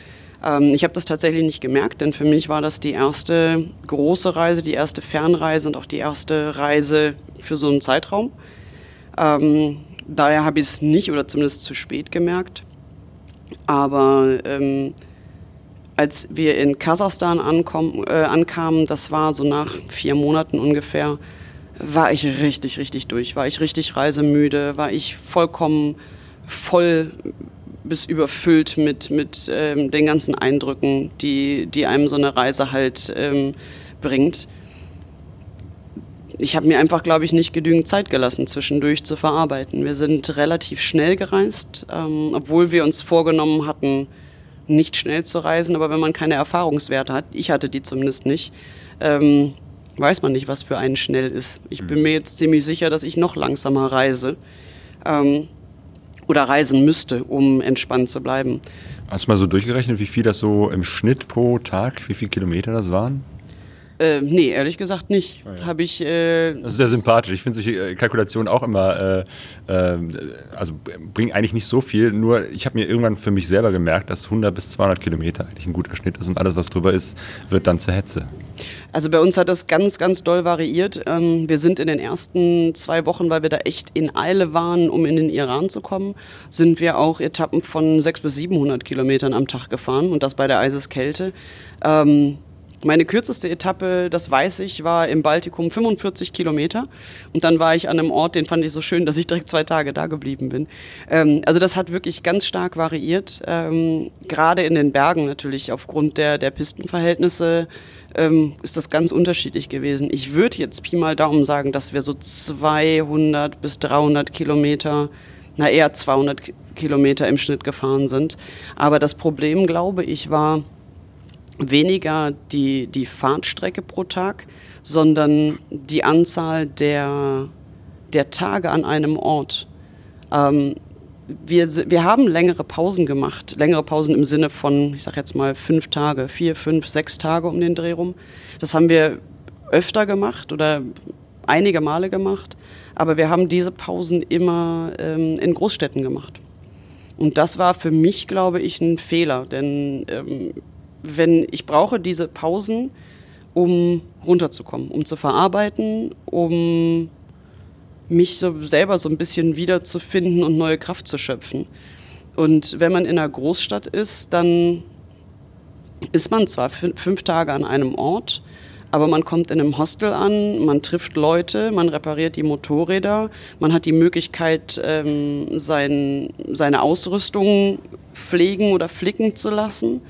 Ähm, ich habe das tatsächlich nicht gemerkt, denn für mich war das die erste große Reise, die erste Fernreise und auch die erste Reise für so einen Zeitraum. Ähm, daher habe ich es nicht oder zumindest zu spät gemerkt. Aber ähm, als wir in Kasachstan ankom, äh, ankamen, das war so nach vier Monaten ungefähr, war ich richtig, richtig durch. War ich richtig reisemüde, war ich vollkommen voll bis überfüllt mit, mit ähm, den ganzen Eindrücken, die, die einem so eine Reise halt ähm, bringt. Ich habe mir einfach, glaube ich, nicht genügend Zeit gelassen, zwischendurch zu verarbeiten. Wir sind relativ schnell gereist, ähm, obwohl wir uns vorgenommen hatten, nicht schnell zu reisen, aber wenn man keine Erfahrungswerte hat, ich hatte die zumindest nicht, ähm, weiß man nicht, was für einen schnell ist. Ich bin mhm. mir jetzt ziemlich sicher, dass ich noch langsamer reise ähm, oder reisen müsste, um entspannt zu bleiben. Hast du mal so durchgerechnet, wie viel das so im Schnitt pro Tag, wie viele Kilometer das waren? Äh, nee, ehrlich gesagt nicht. Oh ja. Habe ich. Äh, das ist sehr sympathisch. Ich finde solche äh, Kalkulationen auch immer, äh, äh, also bringen eigentlich nicht so viel. Nur ich habe mir irgendwann für mich selber gemerkt, dass 100 bis 200 Kilometer eigentlich ein guter Schnitt ist und alles, was drüber ist, wird dann zur Hetze. Also bei uns hat das ganz, ganz doll variiert. Ähm, wir sind in den ersten zwei Wochen, weil wir da echt in Eile waren, um in den Iran zu kommen, sind wir auch Etappen von 600 bis 700 Kilometern am Tag gefahren und das bei der Eiseskälte. Ähm, meine kürzeste Etappe, das weiß ich, war im Baltikum 45 Kilometer. Und dann war ich an einem Ort, den fand ich so schön, dass ich direkt zwei Tage da geblieben bin. Ähm, also das hat wirklich ganz stark variiert. Ähm, gerade in den Bergen natürlich aufgrund der, der Pistenverhältnisse ähm, ist das ganz unterschiedlich gewesen. Ich würde jetzt Pi mal Daumen sagen, dass wir so 200 bis 300 Kilometer, na eher 200 Kilometer im Schnitt gefahren sind. Aber das Problem, glaube ich, war, weniger die, die Fahrtstrecke pro Tag, sondern die Anzahl der, der Tage an einem Ort. Ähm, wir, wir haben längere Pausen gemacht, längere Pausen im Sinne von, ich sage jetzt mal, fünf Tage, vier, fünf, sechs Tage um den Dreh rum. Das haben wir öfter gemacht oder einige Male gemacht, aber wir haben diese Pausen immer ähm, in Großstädten gemacht. Und das war für mich, glaube ich, ein Fehler, denn ähm, wenn ich brauche diese Pausen, um runterzukommen, um zu verarbeiten, um mich so selber so ein bisschen wiederzufinden und neue Kraft zu schöpfen. Und wenn man in einer Großstadt ist, dann ist man zwar fünf Tage an einem Ort, aber man kommt in einem Hostel an, man trifft Leute, man repariert die Motorräder, man hat die Möglichkeit, ähm, sein, seine Ausrüstung pflegen oder flicken zu lassen.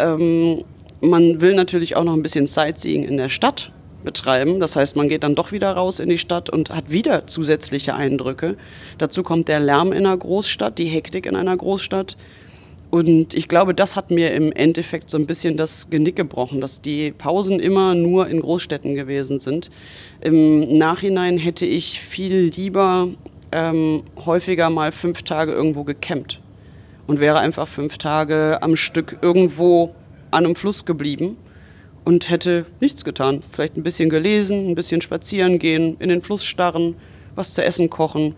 Ähm, man will natürlich auch noch ein bisschen Sightseeing in der Stadt betreiben. Das heißt, man geht dann doch wieder raus in die Stadt und hat wieder zusätzliche Eindrücke. Dazu kommt der Lärm in einer Großstadt, die Hektik in einer Großstadt. Und ich glaube, das hat mir im Endeffekt so ein bisschen das Genick gebrochen, dass die Pausen immer nur in Großstädten gewesen sind. Im Nachhinein hätte ich viel lieber ähm, häufiger mal fünf Tage irgendwo gecampt und wäre einfach fünf Tage am Stück irgendwo an einem Fluss geblieben und hätte nichts getan. Vielleicht ein bisschen gelesen, ein bisschen spazieren gehen, in den Fluss starren, was zu essen kochen,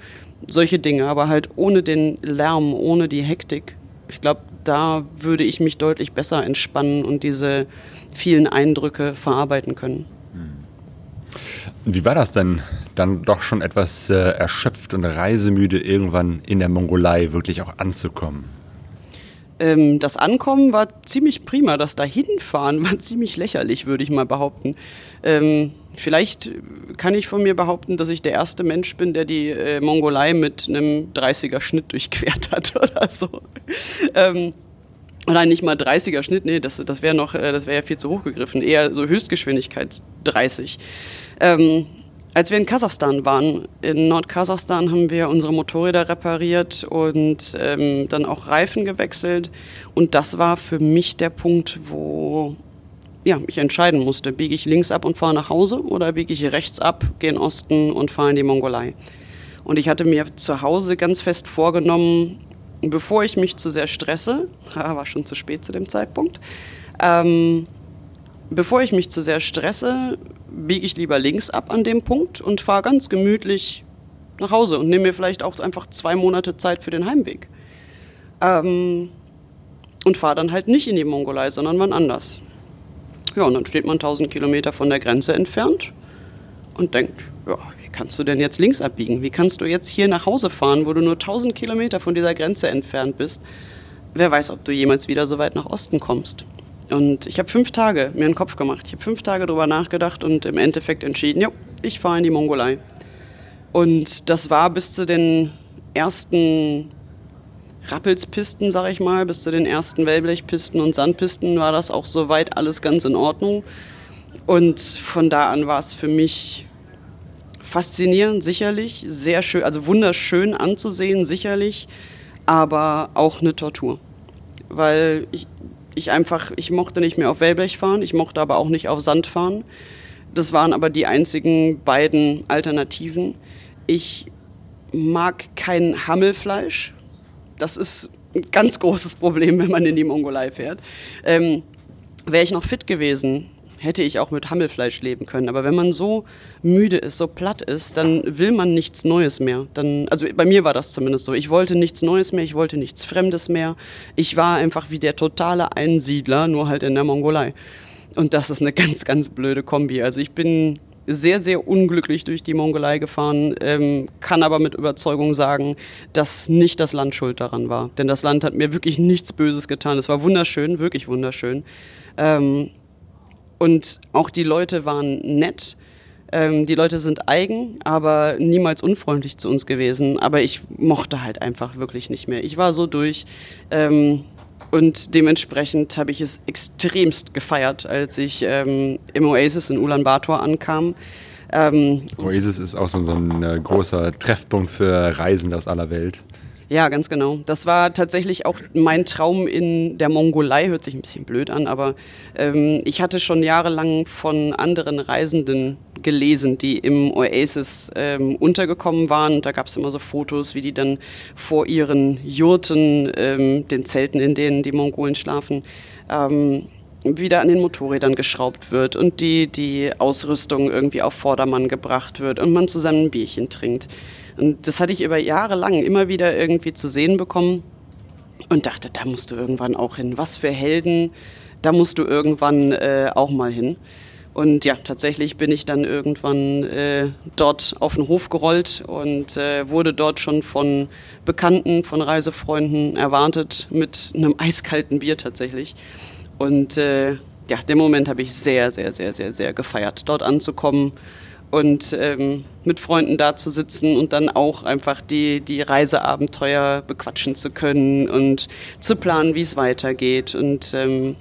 solche Dinge, aber halt ohne den Lärm, ohne die Hektik ich glaube, da würde ich mich deutlich besser entspannen und diese vielen Eindrücke verarbeiten können. Wie war das denn, dann doch schon etwas äh, erschöpft und reisemüde irgendwann in der Mongolei wirklich auch anzukommen? Ähm, das Ankommen war ziemlich prima. Das Dahinfahren war ziemlich lächerlich, würde ich mal behaupten. Ähm, vielleicht kann ich von mir behaupten, dass ich der erste Mensch bin, der die äh, Mongolei mit einem 30er Schnitt durchquert hat oder so. Ähm, oder nicht mal 30er Schnitt, nee, das, das wäre noch, äh, das wäre ja viel zu hoch gegriffen. Eher so Höchstgeschwindigkeit 30. Ähm, als wir in Kasachstan waren, in Nordkasachstan haben wir unsere Motorräder repariert und ähm, dann auch Reifen gewechselt. Und das war für mich der Punkt, wo ja, ich entscheiden musste, biege ich links ab und fahre nach Hause oder biege ich rechts ab, gehe in Osten und fahre in die Mongolei. Und ich hatte mir zu Hause ganz fest vorgenommen, bevor ich mich zu sehr stresse, war schon zu spät zu dem Zeitpunkt, ähm, bevor ich mich zu sehr stresse, biege ich lieber links ab an dem Punkt und fahre ganz gemütlich nach Hause und nehme mir vielleicht auch einfach zwei Monate Zeit für den Heimweg. Ähm, und fahre dann halt nicht in die Mongolei, sondern wann anders. Ja, und dann steht man 1000 Kilometer von der Grenze entfernt und denkt, ja, wie kannst du denn jetzt links abbiegen? Wie kannst du jetzt hier nach Hause fahren, wo du nur 1000 Kilometer von dieser Grenze entfernt bist? Wer weiß, ob du jemals wieder so weit nach Osten kommst. Und ich habe fünf Tage mir einen Kopf gemacht. Ich habe fünf Tage darüber nachgedacht und im Endeffekt entschieden, ja, ich fahre in die Mongolei. Und das war bis zu den ersten Rappelspisten, sag ich mal, bis zu den ersten Wellblechpisten und Sandpisten war das auch soweit alles ganz in Ordnung. Und von da an war es für mich faszinierend, sicherlich, sehr schön, also wunderschön anzusehen, sicherlich, aber auch eine Tortur. Weil ich, ich einfach, ich mochte nicht mehr auf Wellblech fahren, ich mochte aber auch nicht auf Sand fahren. Das waren aber die einzigen beiden Alternativen. Ich mag kein Hammelfleisch, das ist ein ganz großes Problem, wenn man in die Mongolei fährt. Ähm, Wäre ich noch fit gewesen, hätte ich auch mit Hammelfleisch leben können. Aber wenn man so müde ist, so platt ist, dann will man nichts Neues mehr. Dann, also bei mir war das zumindest so. Ich wollte nichts Neues mehr, ich wollte nichts Fremdes mehr. Ich war einfach wie der totale Einsiedler, nur halt in der Mongolei. Und das ist eine ganz, ganz blöde Kombi. Also ich bin sehr, sehr unglücklich durch die Mongolei gefahren, ähm, kann aber mit Überzeugung sagen, dass nicht das Land schuld daran war. Denn das Land hat mir wirklich nichts Böses getan. Es war wunderschön, wirklich wunderschön. Ähm, und auch die Leute waren nett. Ähm, die Leute sind eigen, aber niemals unfreundlich zu uns gewesen. Aber ich mochte halt einfach wirklich nicht mehr. Ich war so durch. Ähm, und dementsprechend habe ich es extremst gefeiert, als ich ähm, im Oasis in Ulaanbaatar ankam. Ähm, Oasis ist auch so, so ein äh, großer Treffpunkt für Reisende aus aller Welt. Ja, ganz genau. Das war tatsächlich auch mein Traum in der Mongolei. Hört sich ein bisschen blöd an, aber ähm, ich hatte schon jahrelang von anderen Reisenden gelesen, die im Oasis ähm, untergekommen waren. Da gab es immer so Fotos, wie die dann vor ihren Jurten, ähm, den Zelten, in denen die Mongolen schlafen, ähm, wieder an den Motorrädern geschraubt wird und die, die Ausrüstung irgendwie auf Vordermann gebracht wird und man zusammen ein Bierchen trinkt. Und das hatte ich über Jahre lang immer wieder irgendwie zu sehen bekommen und dachte, da musst du irgendwann auch hin. Was für Helden, da musst du irgendwann äh, auch mal hin. Und ja, tatsächlich bin ich dann irgendwann äh, dort auf den Hof gerollt und äh, wurde dort schon von Bekannten, von Reisefreunden erwartet mit einem eiskalten Bier tatsächlich. Und äh, ja, den Moment habe ich sehr, sehr, sehr, sehr, sehr gefeiert, dort anzukommen und ähm, mit Freunden da zu sitzen und dann auch einfach die, die Reiseabenteuer bequatschen zu können und zu planen, wie es weitergeht. Und ähm,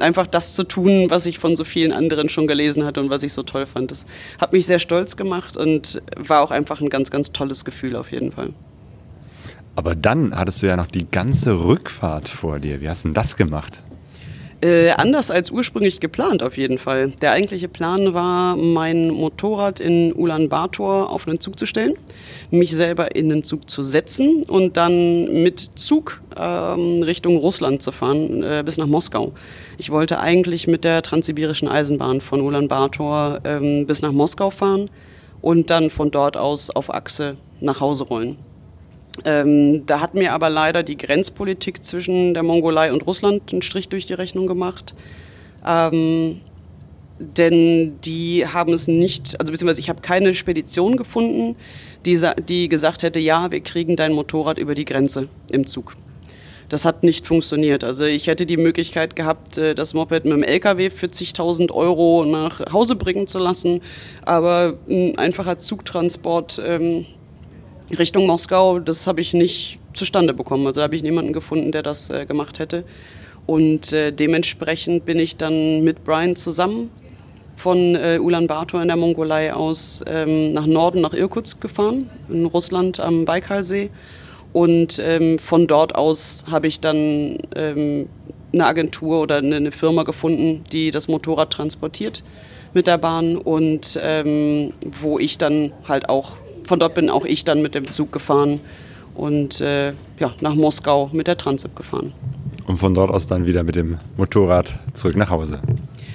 einfach das zu tun, was ich von so vielen anderen schon gelesen hatte und was ich so toll fand. Das hat mich sehr stolz gemacht und war auch einfach ein ganz, ganz tolles Gefühl auf jeden Fall. Aber dann hattest du ja noch die ganze Rückfahrt vor dir. Wie hast du denn das gemacht? Äh, anders als ursprünglich geplant auf jeden Fall. Der eigentliche Plan war, mein Motorrad in Ulaanbaatar auf einen Zug zu stellen, mich selber in den Zug zu setzen und dann mit Zug ähm, Richtung Russland zu fahren, äh, bis nach Moskau. Ich wollte eigentlich mit der transsibirischen Eisenbahn von Ulaanbaatar ähm, bis nach Moskau fahren und dann von dort aus auf Achse nach Hause rollen. Ähm, da hat mir aber leider die Grenzpolitik zwischen der Mongolei und Russland einen Strich durch die Rechnung gemacht. Ähm, denn die haben es nicht, also beziehungsweise ich habe keine Spedition gefunden, die, die gesagt hätte, ja, wir kriegen dein Motorrad über die Grenze im Zug. Das hat nicht funktioniert. Also ich hätte die Möglichkeit gehabt, äh, das Moped mit dem LKW für zigtausend Euro nach Hause bringen zu lassen, aber ein einfacher Zugtransport ähm, Richtung Moskau, das habe ich nicht zustande bekommen. Also da habe ich niemanden gefunden, der das äh, gemacht hätte. Und äh, dementsprechend bin ich dann mit Brian zusammen von äh, Ulaanbaatar in der Mongolei aus ähm, nach Norden, nach Irkutsk gefahren, in Russland am Baikalsee. Und ähm, von dort aus habe ich dann ähm, eine Agentur oder eine, eine, Firma gefunden, die das Motorrad transportiert mit der Bahn und ähm, wo ich dann halt auch von dort bin auch ich dann mit dem Zug gefahren und äh, ja, nach Moskau mit der Transip gefahren. Und von dort aus dann wieder mit dem Motorrad zurück nach Hause.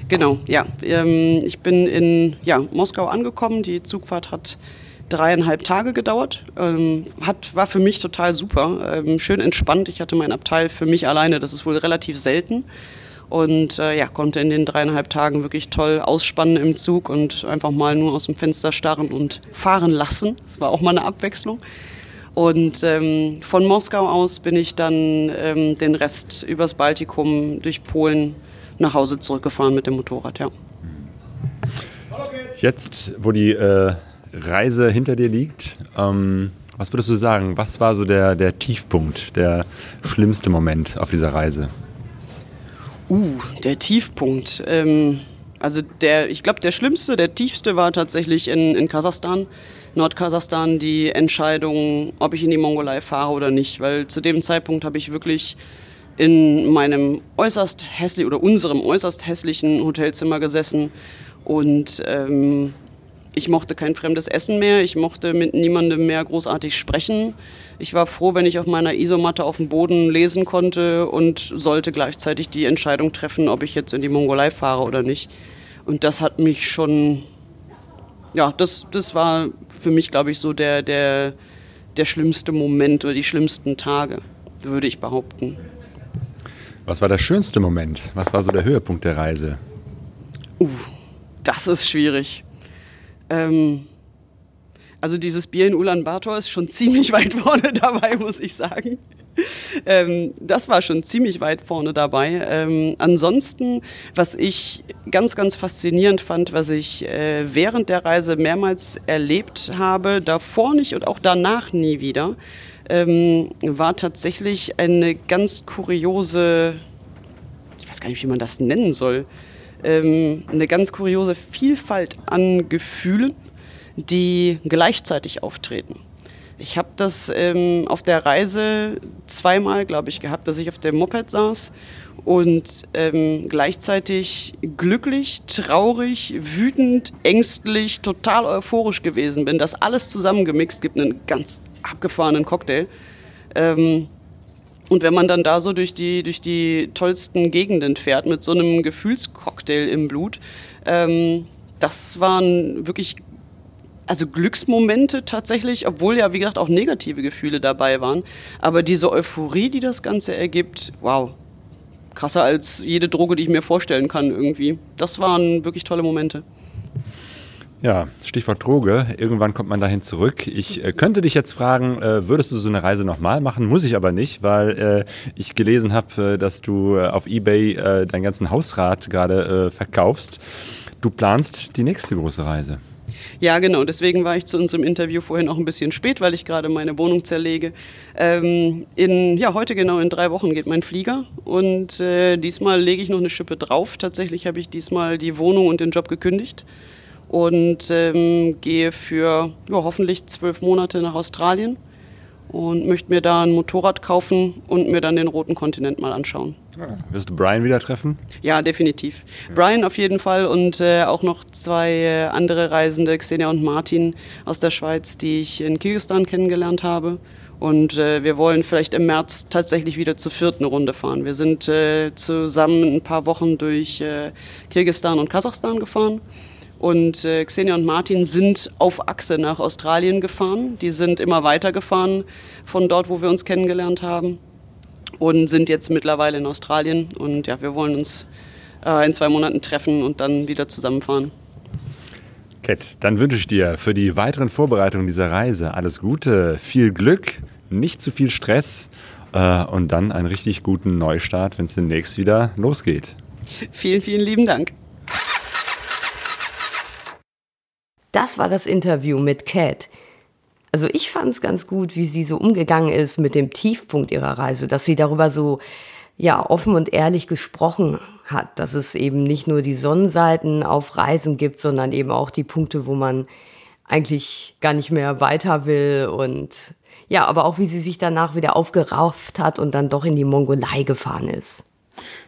Genau, ja. Ähm, ich bin in ja, Moskau angekommen. Die Zugfahrt hat dreieinhalb Tage gedauert. Ähm, hat, war für mich total super. Ähm, schön entspannt. Ich hatte mein Abteil für mich alleine. Das ist wohl relativ selten und äh, ja, konnte in den dreieinhalb Tagen wirklich toll ausspannen im Zug und einfach mal nur aus dem Fenster starren und fahren lassen. Das war auch mal eine Abwechslung. Und ähm, von Moskau aus bin ich dann ähm, den Rest übers Baltikum durch Polen nach Hause zurückgefahren mit dem Motorrad, ja. Jetzt, wo die äh, Reise hinter dir liegt, ähm, was würdest du sagen? Was war so der, der Tiefpunkt, der schlimmste Moment auf dieser Reise? Uh, der Tiefpunkt. Ähm, also der, ich glaube, der schlimmste, der tiefste war tatsächlich in, in Kasachstan, Nordkasachstan, die Entscheidung, ob ich in die Mongolei fahre oder nicht. Weil zu dem Zeitpunkt habe ich wirklich in meinem äußerst hässlichen oder unserem äußerst hässlichen Hotelzimmer gesessen und ähm, ich mochte kein fremdes Essen mehr, ich mochte mit niemandem mehr großartig sprechen. Ich war froh, wenn ich auf meiner Isomatte auf dem Boden lesen konnte und sollte gleichzeitig die Entscheidung treffen, ob ich jetzt in die Mongolei fahre oder nicht. Und das hat mich schon, ja, das, das war für mich, glaube ich, so der, der, der schlimmste Moment oder die schlimmsten Tage, würde ich behaupten. Was war der schönste Moment? Was war so der Höhepunkt der Reise? Uh, das ist schwierig. Ähm, also dieses Bier in Ulaanbaatar ist schon ziemlich weit vorne dabei, muss ich sagen. Ähm, das war schon ziemlich weit vorne dabei. Ähm, ansonsten, was ich ganz, ganz faszinierend fand, was ich äh, während der Reise mehrmals erlebt habe, davor nicht und auch danach nie wieder, ähm, war tatsächlich eine ganz kuriose, ich weiß gar nicht, wie man das nennen soll, ähm, eine ganz kuriose Vielfalt an Gefühlen die gleichzeitig auftreten. Ich habe das ähm, auf der Reise zweimal, glaube ich, gehabt, dass ich auf dem Moped saß und ähm, gleichzeitig glücklich, traurig, wütend, ängstlich, total euphorisch gewesen bin. Das alles zusammengemixt gibt einen ganz abgefahrenen Cocktail. Ähm, und wenn man dann da so durch die, durch die tollsten Gegenden fährt mit so einem Gefühlscocktail im Blut, ähm, das waren wirklich also Glücksmomente tatsächlich, obwohl ja, wie gesagt, auch negative Gefühle dabei waren. Aber diese Euphorie, die das Ganze ergibt, wow, krasser als jede Droge, die ich mir vorstellen kann irgendwie. Das waren wirklich tolle Momente. Ja, Stichwort Droge. Irgendwann kommt man dahin zurück. Ich äh, könnte dich jetzt fragen, äh, würdest du so eine Reise nochmal machen? Muss ich aber nicht, weil äh, ich gelesen habe, äh, dass du äh, auf Ebay äh, deinen ganzen Hausrat gerade verkaufst. Du planst die nächste große Reise. Ja, genau. Deswegen war ich zu unserem Interview vorhin auch ein bisschen spät, weil ich gerade meine Wohnung zerlege. Ähm, in, ja, heute genau in drei Wochen geht mein Flieger und diesmal lege ich noch eine Schippe drauf. Tatsächlich habe ich diesmal die Wohnung und den Job gekündigt und ähm, gehe für ja, hoffentlich zwölf Monate nach Australien und möchte mir da ein Motorrad kaufen und mir dann den roten Kontinent mal anschauen. Ja. Wirst du Brian wieder treffen? Ja, definitiv. Ja. Brian auf jeden Fall und äh, auch noch zwei äh, andere Reisende, Xenia und Martin aus der Schweiz, die ich in Kirgisistan kennengelernt habe. Und äh, wir wollen vielleicht im März tatsächlich wieder zur vierten Runde fahren. Wir sind äh, zusammen ein paar Wochen durch äh, Kirgisistan und Kasachstan gefahren und äh, Xenia und Martin sind auf Achse nach Australien gefahren. Die sind immer weiter gefahren von dort, wo wir uns kennengelernt haben. Und sind jetzt mittlerweile in Australien. Und ja, wir wollen uns äh, in zwei Monaten treffen und dann wieder zusammenfahren. Kat, dann wünsche ich dir für die weiteren Vorbereitungen dieser Reise alles Gute, viel Glück, nicht zu viel Stress äh, und dann einen richtig guten Neustart, wenn es demnächst wieder losgeht. Vielen, vielen lieben Dank. Das war das Interview mit Cat. Also ich fand es ganz gut, wie sie so umgegangen ist mit dem Tiefpunkt ihrer Reise, dass sie darüber so ja offen und ehrlich gesprochen hat, dass es eben nicht nur die Sonnenseiten auf Reisen gibt, sondern eben auch die Punkte, wo man eigentlich gar nicht mehr weiter will und ja, aber auch wie sie sich danach wieder aufgerafft hat und dann doch in die Mongolei gefahren ist.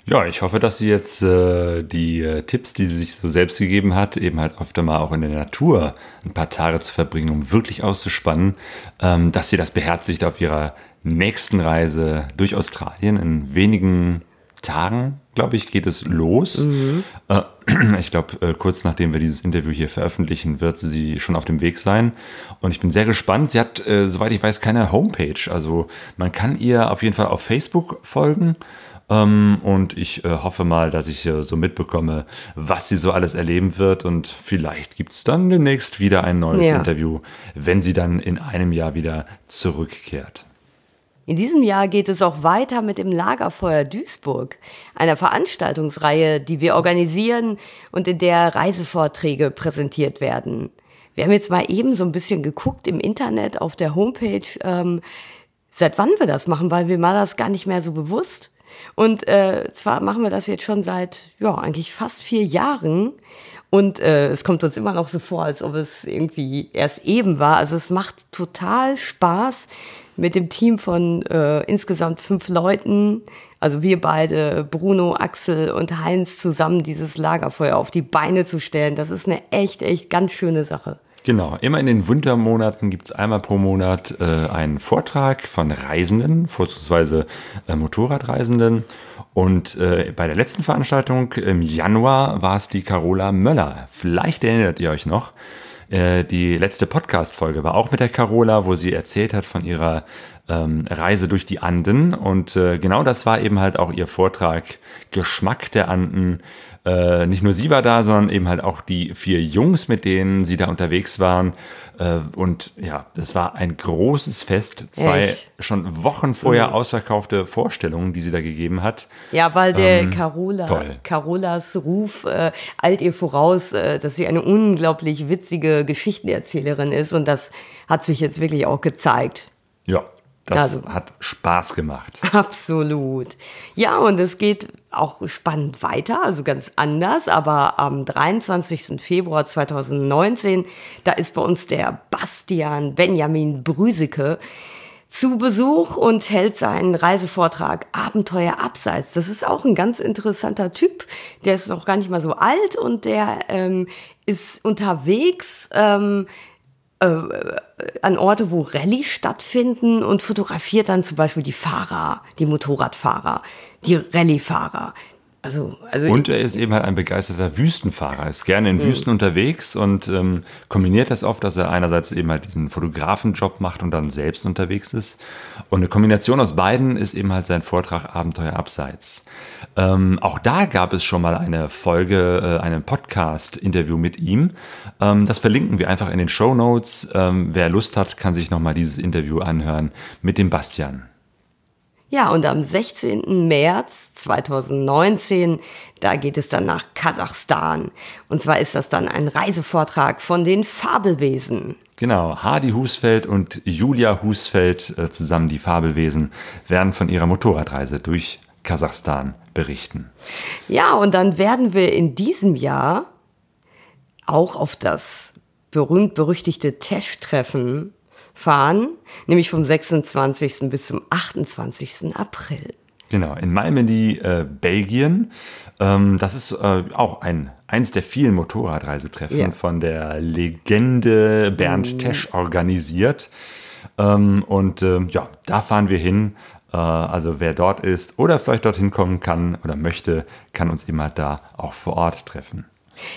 Ja, ich hoffe, dass sie jetzt äh, die äh, Tipps, die sie sich so selbst gegeben hat, eben halt öfter mal auch in der Natur ein paar Tage zu verbringen, um wirklich auszuspannen, ähm, dass sie das beherzigt auf ihrer nächsten Reise durch Australien. In wenigen Tagen, glaube ich, geht es los. Mhm. Äh, ich glaube, äh, kurz nachdem wir dieses Interview hier veröffentlichen, wird sie schon auf dem Weg sein. Und ich bin sehr gespannt. Sie hat, äh, soweit ich weiß, keine Homepage. Also man kann ihr auf jeden Fall auf Facebook folgen. Ähm, und ich äh, hoffe mal, dass ich äh, so mitbekomme, was sie so alles erleben wird. Und vielleicht gibt es dann demnächst wieder ein neues ja. Interview, wenn sie dann in einem Jahr wieder zurückkehrt. In diesem Jahr geht es auch weiter mit dem Lagerfeuer Duisburg, einer Veranstaltungsreihe, die wir organisieren und in der Reisevorträge präsentiert werden. Wir haben jetzt mal eben so ein bisschen geguckt im Internet auf der Homepage, ähm, seit wann wir das machen, weil mir war das gar nicht mehr so bewusst. Und äh, zwar machen wir das jetzt schon seit, ja, eigentlich fast vier Jahren. Und äh, es kommt uns immer noch so vor, als ob es irgendwie erst eben war. Also es macht total Spaß mit dem Team von äh, insgesamt fünf Leuten, also wir beide, Bruno, Axel und Heinz zusammen dieses Lagerfeuer auf die Beine zu stellen. Das ist eine echt, echt ganz schöne Sache. Genau, immer in den Wintermonaten gibt es einmal pro Monat äh, einen Vortrag von Reisenden, vorzugsweise äh, Motorradreisenden. Und äh, bei der letzten Veranstaltung im Januar war es die Carola Möller. Vielleicht erinnert ihr euch noch. Äh, die letzte Podcast-Folge war auch mit der Carola, wo sie erzählt hat von ihrer ähm, Reise durch die Anden. Und äh, genau das war eben halt auch ihr Vortrag Geschmack der Anden äh, nicht nur sie war da, sondern eben halt auch die vier Jungs, mit denen sie da unterwegs waren. Äh, und ja, das war ein großes Fest. Zwei Echt? schon Wochen vorher mhm. ausverkaufte Vorstellungen, die sie da gegeben hat. Ja, weil der ähm, Carola, toll. Carolas Ruf äh, eilt ihr voraus, äh, dass sie eine unglaublich witzige Geschichtenerzählerin ist. Und das hat sich jetzt wirklich auch gezeigt. Ja, das also, hat Spaß gemacht. Absolut. Ja, und es geht auch spannend weiter, also ganz anders. Aber am 23. Februar 2019, da ist bei uns der Bastian Benjamin Brüseke zu Besuch und hält seinen Reisevortrag Abenteuer abseits. Das ist auch ein ganz interessanter Typ. Der ist noch gar nicht mal so alt und der ähm, ist unterwegs. Ähm, äh, an Orte, wo Rallye stattfinden und fotografiert dann zum Beispiel die Fahrer, die Motorradfahrer, die Rallyefahrer. Also, also und er ist eben halt ein begeisterter Wüstenfahrer, ist gerne in Wüsten unterwegs und ähm, kombiniert das oft, dass er einerseits eben halt diesen Fotografenjob macht und dann selbst unterwegs ist. Und eine Kombination aus beiden ist eben halt sein Vortrag Abenteuer Abseits. Ähm, auch da gab es schon mal eine Folge, äh, einen Podcast-Interview mit ihm. Ähm, das verlinken wir einfach in den Show Notes. Ähm, wer Lust hat, kann sich nochmal dieses Interview anhören mit dem Bastian. Ja, und am 16. März 2019, da geht es dann nach Kasachstan. Und zwar ist das dann ein Reisevortrag von den Fabelwesen. Genau, Hardy Husfeld und Julia Husfeld, äh, zusammen die Fabelwesen, werden von ihrer Motorradreise durch Kasachstan berichten. Ja, und dann werden wir in diesem Jahr auch auf das berühmt-berüchtigte Tesch-Treffen fahren, nämlich vom 26. bis zum 28. April. Genau, in Malmedy, äh, Belgien. Ähm, das ist äh, auch ein, eins der vielen Motorradreisetreffen ja. von der Legende Bernd mhm. Tesch organisiert. Ähm, und äh, ja, da fahren wir hin. Äh, also wer dort ist oder vielleicht dorthin kommen kann oder möchte, kann uns immer da auch vor Ort treffen.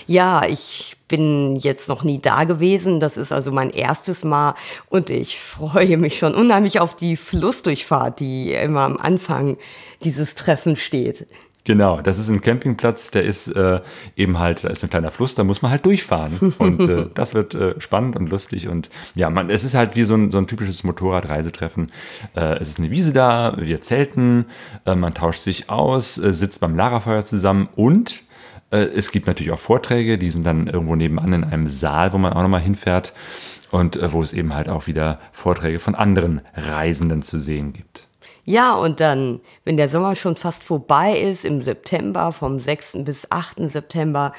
Ja, ich bin jetzt noch nie da gewesen. Das ist also mein erstes Mal und ich freue mich schon unheimlich auf die Flussdurchfahrt, die immer am Anfang dieses Treffens steht. Genau, das ist ein Campingplatz, der ist äh, eben halt, da ist ein kleiner Fluss, da muss man halt durchfahren. Und äh, das wird äh, spannend und lustig. Und ja, man, es ist halt wie so ein, so ein typisches Motorradreisetreffen. Äh, es ist eine Wiese da, wir zelten, äh, man tauscht sich aus, äh, sitzt beim Lagerfeuer zusammen und es gibt natürlich auch Vorträge, die sind dann irgendwo nebenan in einem Saal, wo man auch nochmal hinfährt und äh, wo es eben halt auch wieder Vorträge von anderen Reisenden zu sehen gibt. Ja, und dann, wenn der Sommer schon fast vorbei ist, im September, vom 6. bis 8. September,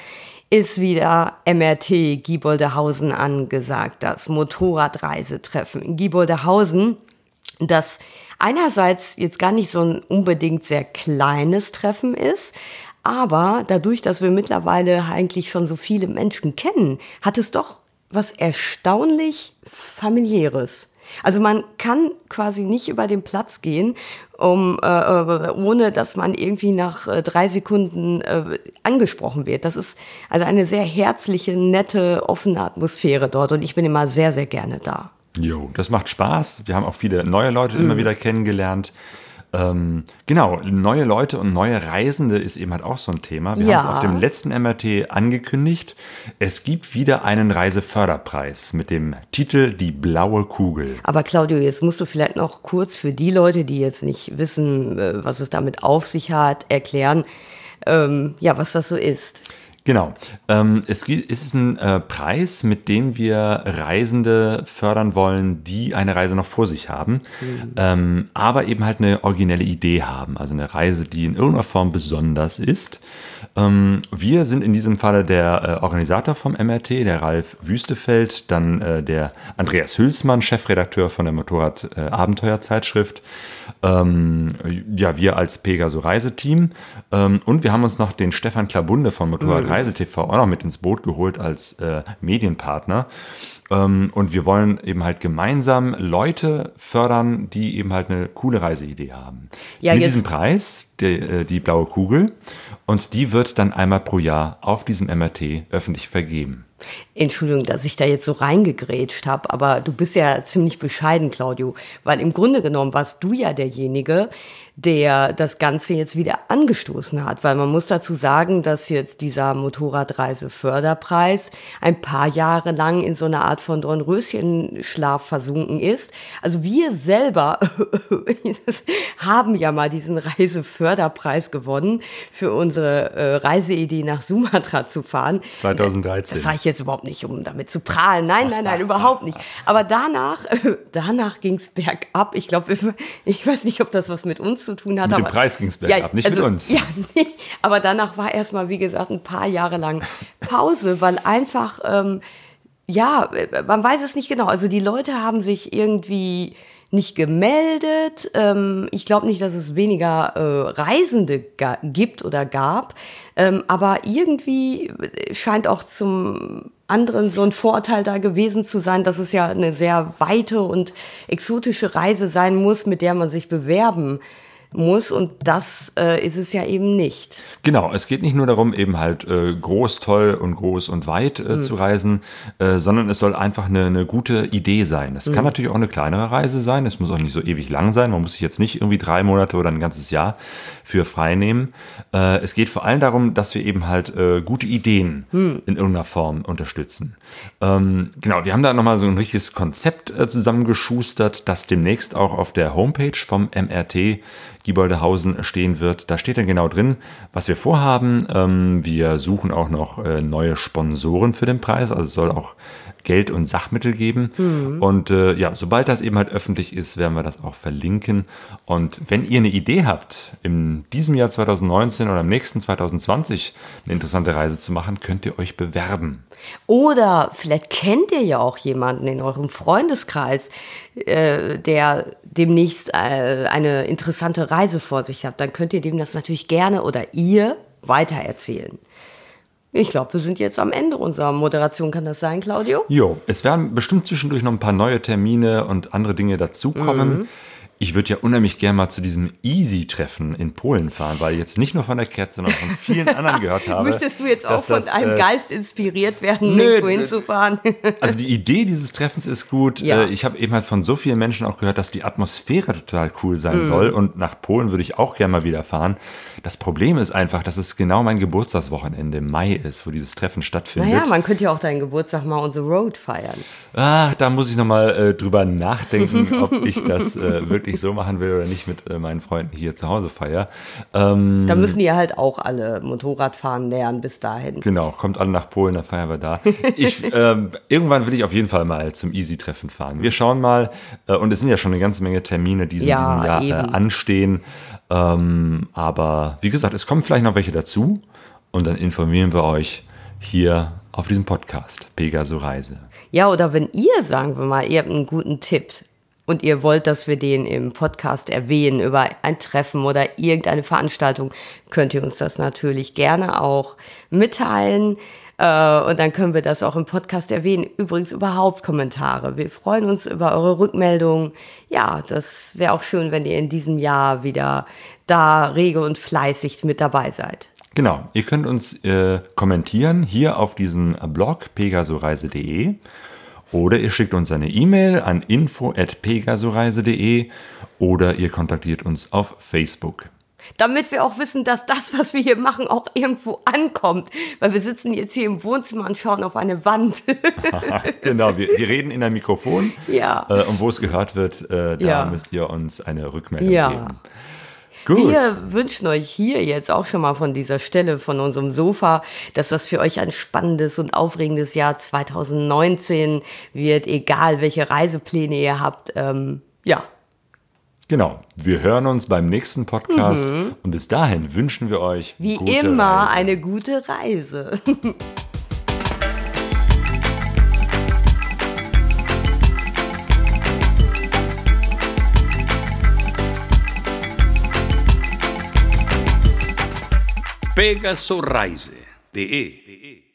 ist wieder MRT Gieboldehausen angesagt, das Motorradreisetreffen in Gieboldehausen, das einerseits jetzt gar nicht so ein unbedingt sehr kleines Treffen ist, aber dadurch, dass wir mittlerweile eigentlich schon so viele Menschen kennen, hat es doch was erstaunlich familiäres. Also man kann quasi nicht über den Platz gehen, um, äh, ohne dass man irgendwie nach äh, drei Sekunden äh, angesprochen wird. Das ist also eine sehr herzliche, nette, offene Atmosphäre dort und ich bin immer sehr, sehr gerne da. Jo, das macht Spaß. Wir haben auch viele neue Leute mhm. immer wieder kennengelernt. Ähm, genau, neue Leute und neue Reisende ist eben halt auch so ein Thema. Wir ja. haben es auf dem letzten MRT angekündigt. Es gibt wieder einen Reiseförderpreis mit dem Titel Die blaue Kugel. Aber Claudio, jetzt musst du vielleicht noch kurz für die Leute, die jetzt nicht wissen, äh, was es damit auf sich hat, erklären, ähm, ja, was das so ist. Genau. Ähm, es ist ein äh, Preis, mit dem wir Reisende fördern wollen, die eine Reise noch vor sich haben, mhm. ähm, aber eben halt eine originelle Idee haben. Also eine Reise, die in irgendeiner Form besonders ist. Ähm, wir sind in diesem Falle der äh, Organisator vom MRT, der Ralf Wüstefeld, dann äh, der Andreas Hülsmann, Chefredakteur von der Motorrad äh, Abenteuerzeitschrift. Ähm, ja, wir als Pegaso Reiseteam. Ähm, und wir haben uns noch den Stefan Klabunde von Motorrad mhm. Reise TV auch noch mit ins Boot geholt als äh, Medienpartner. Ähm, und wir wollen eben halt gemeinsam Leute fördern, die eben halt eine coole Reiseidee haben. Ja, mit diesem Preis, die, äh, die blaue Kugel. Und die wird dann einmal pro Jahr auf diesem MRT öffentlich vergeben. Entschuldigung, dass ich da jetzt so reingegrätscht habe, aber du bist ja ziemlich bescheiden, Claudio, weil im Grunde genommen warst du ja derjenige, der das Ganze jetzt wieder angestoßen hat, weil man muss dazu sagen, dass jetzt dieser Motorradreise-Förderpreis ein paar Jahre lang in so einer Art von Dornröschenschlaf versunken ist. Also wir selber haben ja mal diesen Reiseförderpreis gewonnen für unsere äh, Reiseidee nach Sumatra zu fahren. 2013. Das sage ich jetzt überhaupt nicht, um damit zu prahlen. Nein, nein, nein, überhaupt nicht. Aber danach, danach ging es bergab. Ich glaube, ich weiß nicht, ob das was mit uns zu tun hat. Mit dem Preis ging es bergab, ja, nicht also, mit uns. Ja, nee, aber danach war erstmal, wie gesagt, ein paar Jahre lang Pause, weil einfach, ähm, ja, man weiß es nicht genau. Also die Leute haben sich irgendwie nicht gemeldet. Ähm, ich glaube nicht, dass es weniger äh, Reisende gibt oder gab. Ähm, aber irgendwie scheint auch zum anderen so ein Vorteil da gewesen zu sein, dass es ja eine sehr weite und exotische Reise sein muss, mit der man sich bewerben muss und das äh, ist es ja eben nicht. Genau, es geht nicht nur darum, eben halt äh, groß, toll und groß und weit äh, mhm. zu reisen, äh, sondern es soll einfach eine, eine gute Idee sein. Es mhm. kann natürlich auch eine kleinere Reise sein, es muss auch nicht so ewig lang sein, man muss sich jetzt nicht irgendwie drei Monate oder ein ganzes Jahr für frei nehmen. Äh, es geht vor allem darum, dass wir eben halt äh, gute Ideen mhm. in irgendeiner Form unterstützen. Ähm, genau, wir haben da nochmal so ein richtiges Konzept zusammengeschustert, das demnächst auch auf der Homepage vom MRT Gieboldehausen stehen wird. Da steht dann genau drin, was wir vorhaben. Ähm, wir suchen auch noch äh, neue Sponsoren für den Preis. Also soll auch Geld und Sachmittel geben. Mhm. Und äh, ja, sobald das eben halt öffentlich ist, werden wir das auch verlinken. Und wenn ihr eine Idee habt, in diesem Jahr 2019 oder im nächsten 2020 eine interessante Reise zu machen, könnt ihr euch bewerben. Oder vielleicht kennt ihr ja auch jemanden in eurem Freundeskreis, äh, der demnächst äh, eine interessante Reise vor sich hat. Dann könnt ihr dem das natürlich gerne oder ihr weitererzählen. Ich glaube, wir sind jetzt am Ende unserer Moderation. Kann das sein, Claudio? Jo, es werden bestimmt zwischendurch noch ein paar neue Termine und andere Dinge dazukommen. Mhm. Ich würde ja unheimlich gerne mal zu diesem Easy-Treffen in Polen fahren, weil ich jetzt nicht nur von der Cat, sondern von vielen anderen gehört habe. Möchtest du jetzt auch von das, einem äh, Geist inspiriert werden, nö, irgendwo hinzufahren? also die Idee dieses Treffens ist gut. Ja. Äh, ich habe eben halt von so vielen Menschen auch gehört, dass die Atmosphäre total cool sein mhm. soll. Und nach Polen würde ich auch gerne mal wieder fahren. Das Problem ist einfach, dass es genau mein Geburtstagswochenende im Mai ist, wo dieses Treffen stattfindet. Naja, man könnte ja auch deinen Geburtstag mal on the road feiern. Ach, da muss ich nochmal äh, drüber nachdenken, ob ich das äh, wirklich wirklich so machen will oder nicht mit äh, meinen Freunden hier zu Hause feier. Ähm, da müssen ja halt auch alle Motorradfahren lernen bis dahin. Genau, kommt alle nach Polen, dann feiern wir da. Ich, äh, irgendwann will ich auf jeden Fall mal zum Easy-Treffen fahren. Wir schauen mal, äh, und es sind ja schon eine ganze Menge Termine, die ja, in diesem Jahr äh, anstehen. Ähm, aber wie gesagt, es kommen vielleicht noch welche dazu und dann informieren wir euch hier auf diesem Podcast, Pegaso Reise. Ja, oder wenn ihr, sagen wir mal, ihr habt einen guten Tipp, und ihr wollt, dass wir den im Podcast erwähnen über ein Treffen oder irgendeine Veranstaltung, könnt ihr uns das natürlich gerne auch mitteilen. Äh, und dann können wir das auch im Podcast erwähnen. Übrigens überhaupt Kommentare. Wir freuen uns über eure Rückmeldungen. Ja, das wäre auch schön, wenn ihr in diesem Jahr wieder da rege und fleißig mit dabei seid. Genau, ihr könnt uns äh, kommentieren hier auf diesem Blog pegasoreise.de oder ihr schickt uns eine E-Mail an info.pegasoreise.de oder ihr kontaktiert uns auf Facebook. Damit wir auch wissen, dass das, was wir hier machen, auch irgendwo ankommt. Weil wir sitzen jetzt hier im Wohnzimmer und schauen auf eine Wand. genau, wir, wir, reden in ein Mikrofon. Ja. Äh, und wo es gehört wird, äh, da ja. müsst ihr uns eine Rückmeldung ja. geben. Gut. Wir wünschen euch hier jetzt auch schon mal von dieser Stelle, von unserem Sofa, dass das für euch ein spannendes und aufregendes Jahr 2019 wird, egal welche Reisepläne ihr habt. Ähm, ja. Genau. Wir hören uns beim nächsten Podcast mhm. und bis dahin wünschen wir euch wie immer Reise. eine gute Reise. pegasoreise.de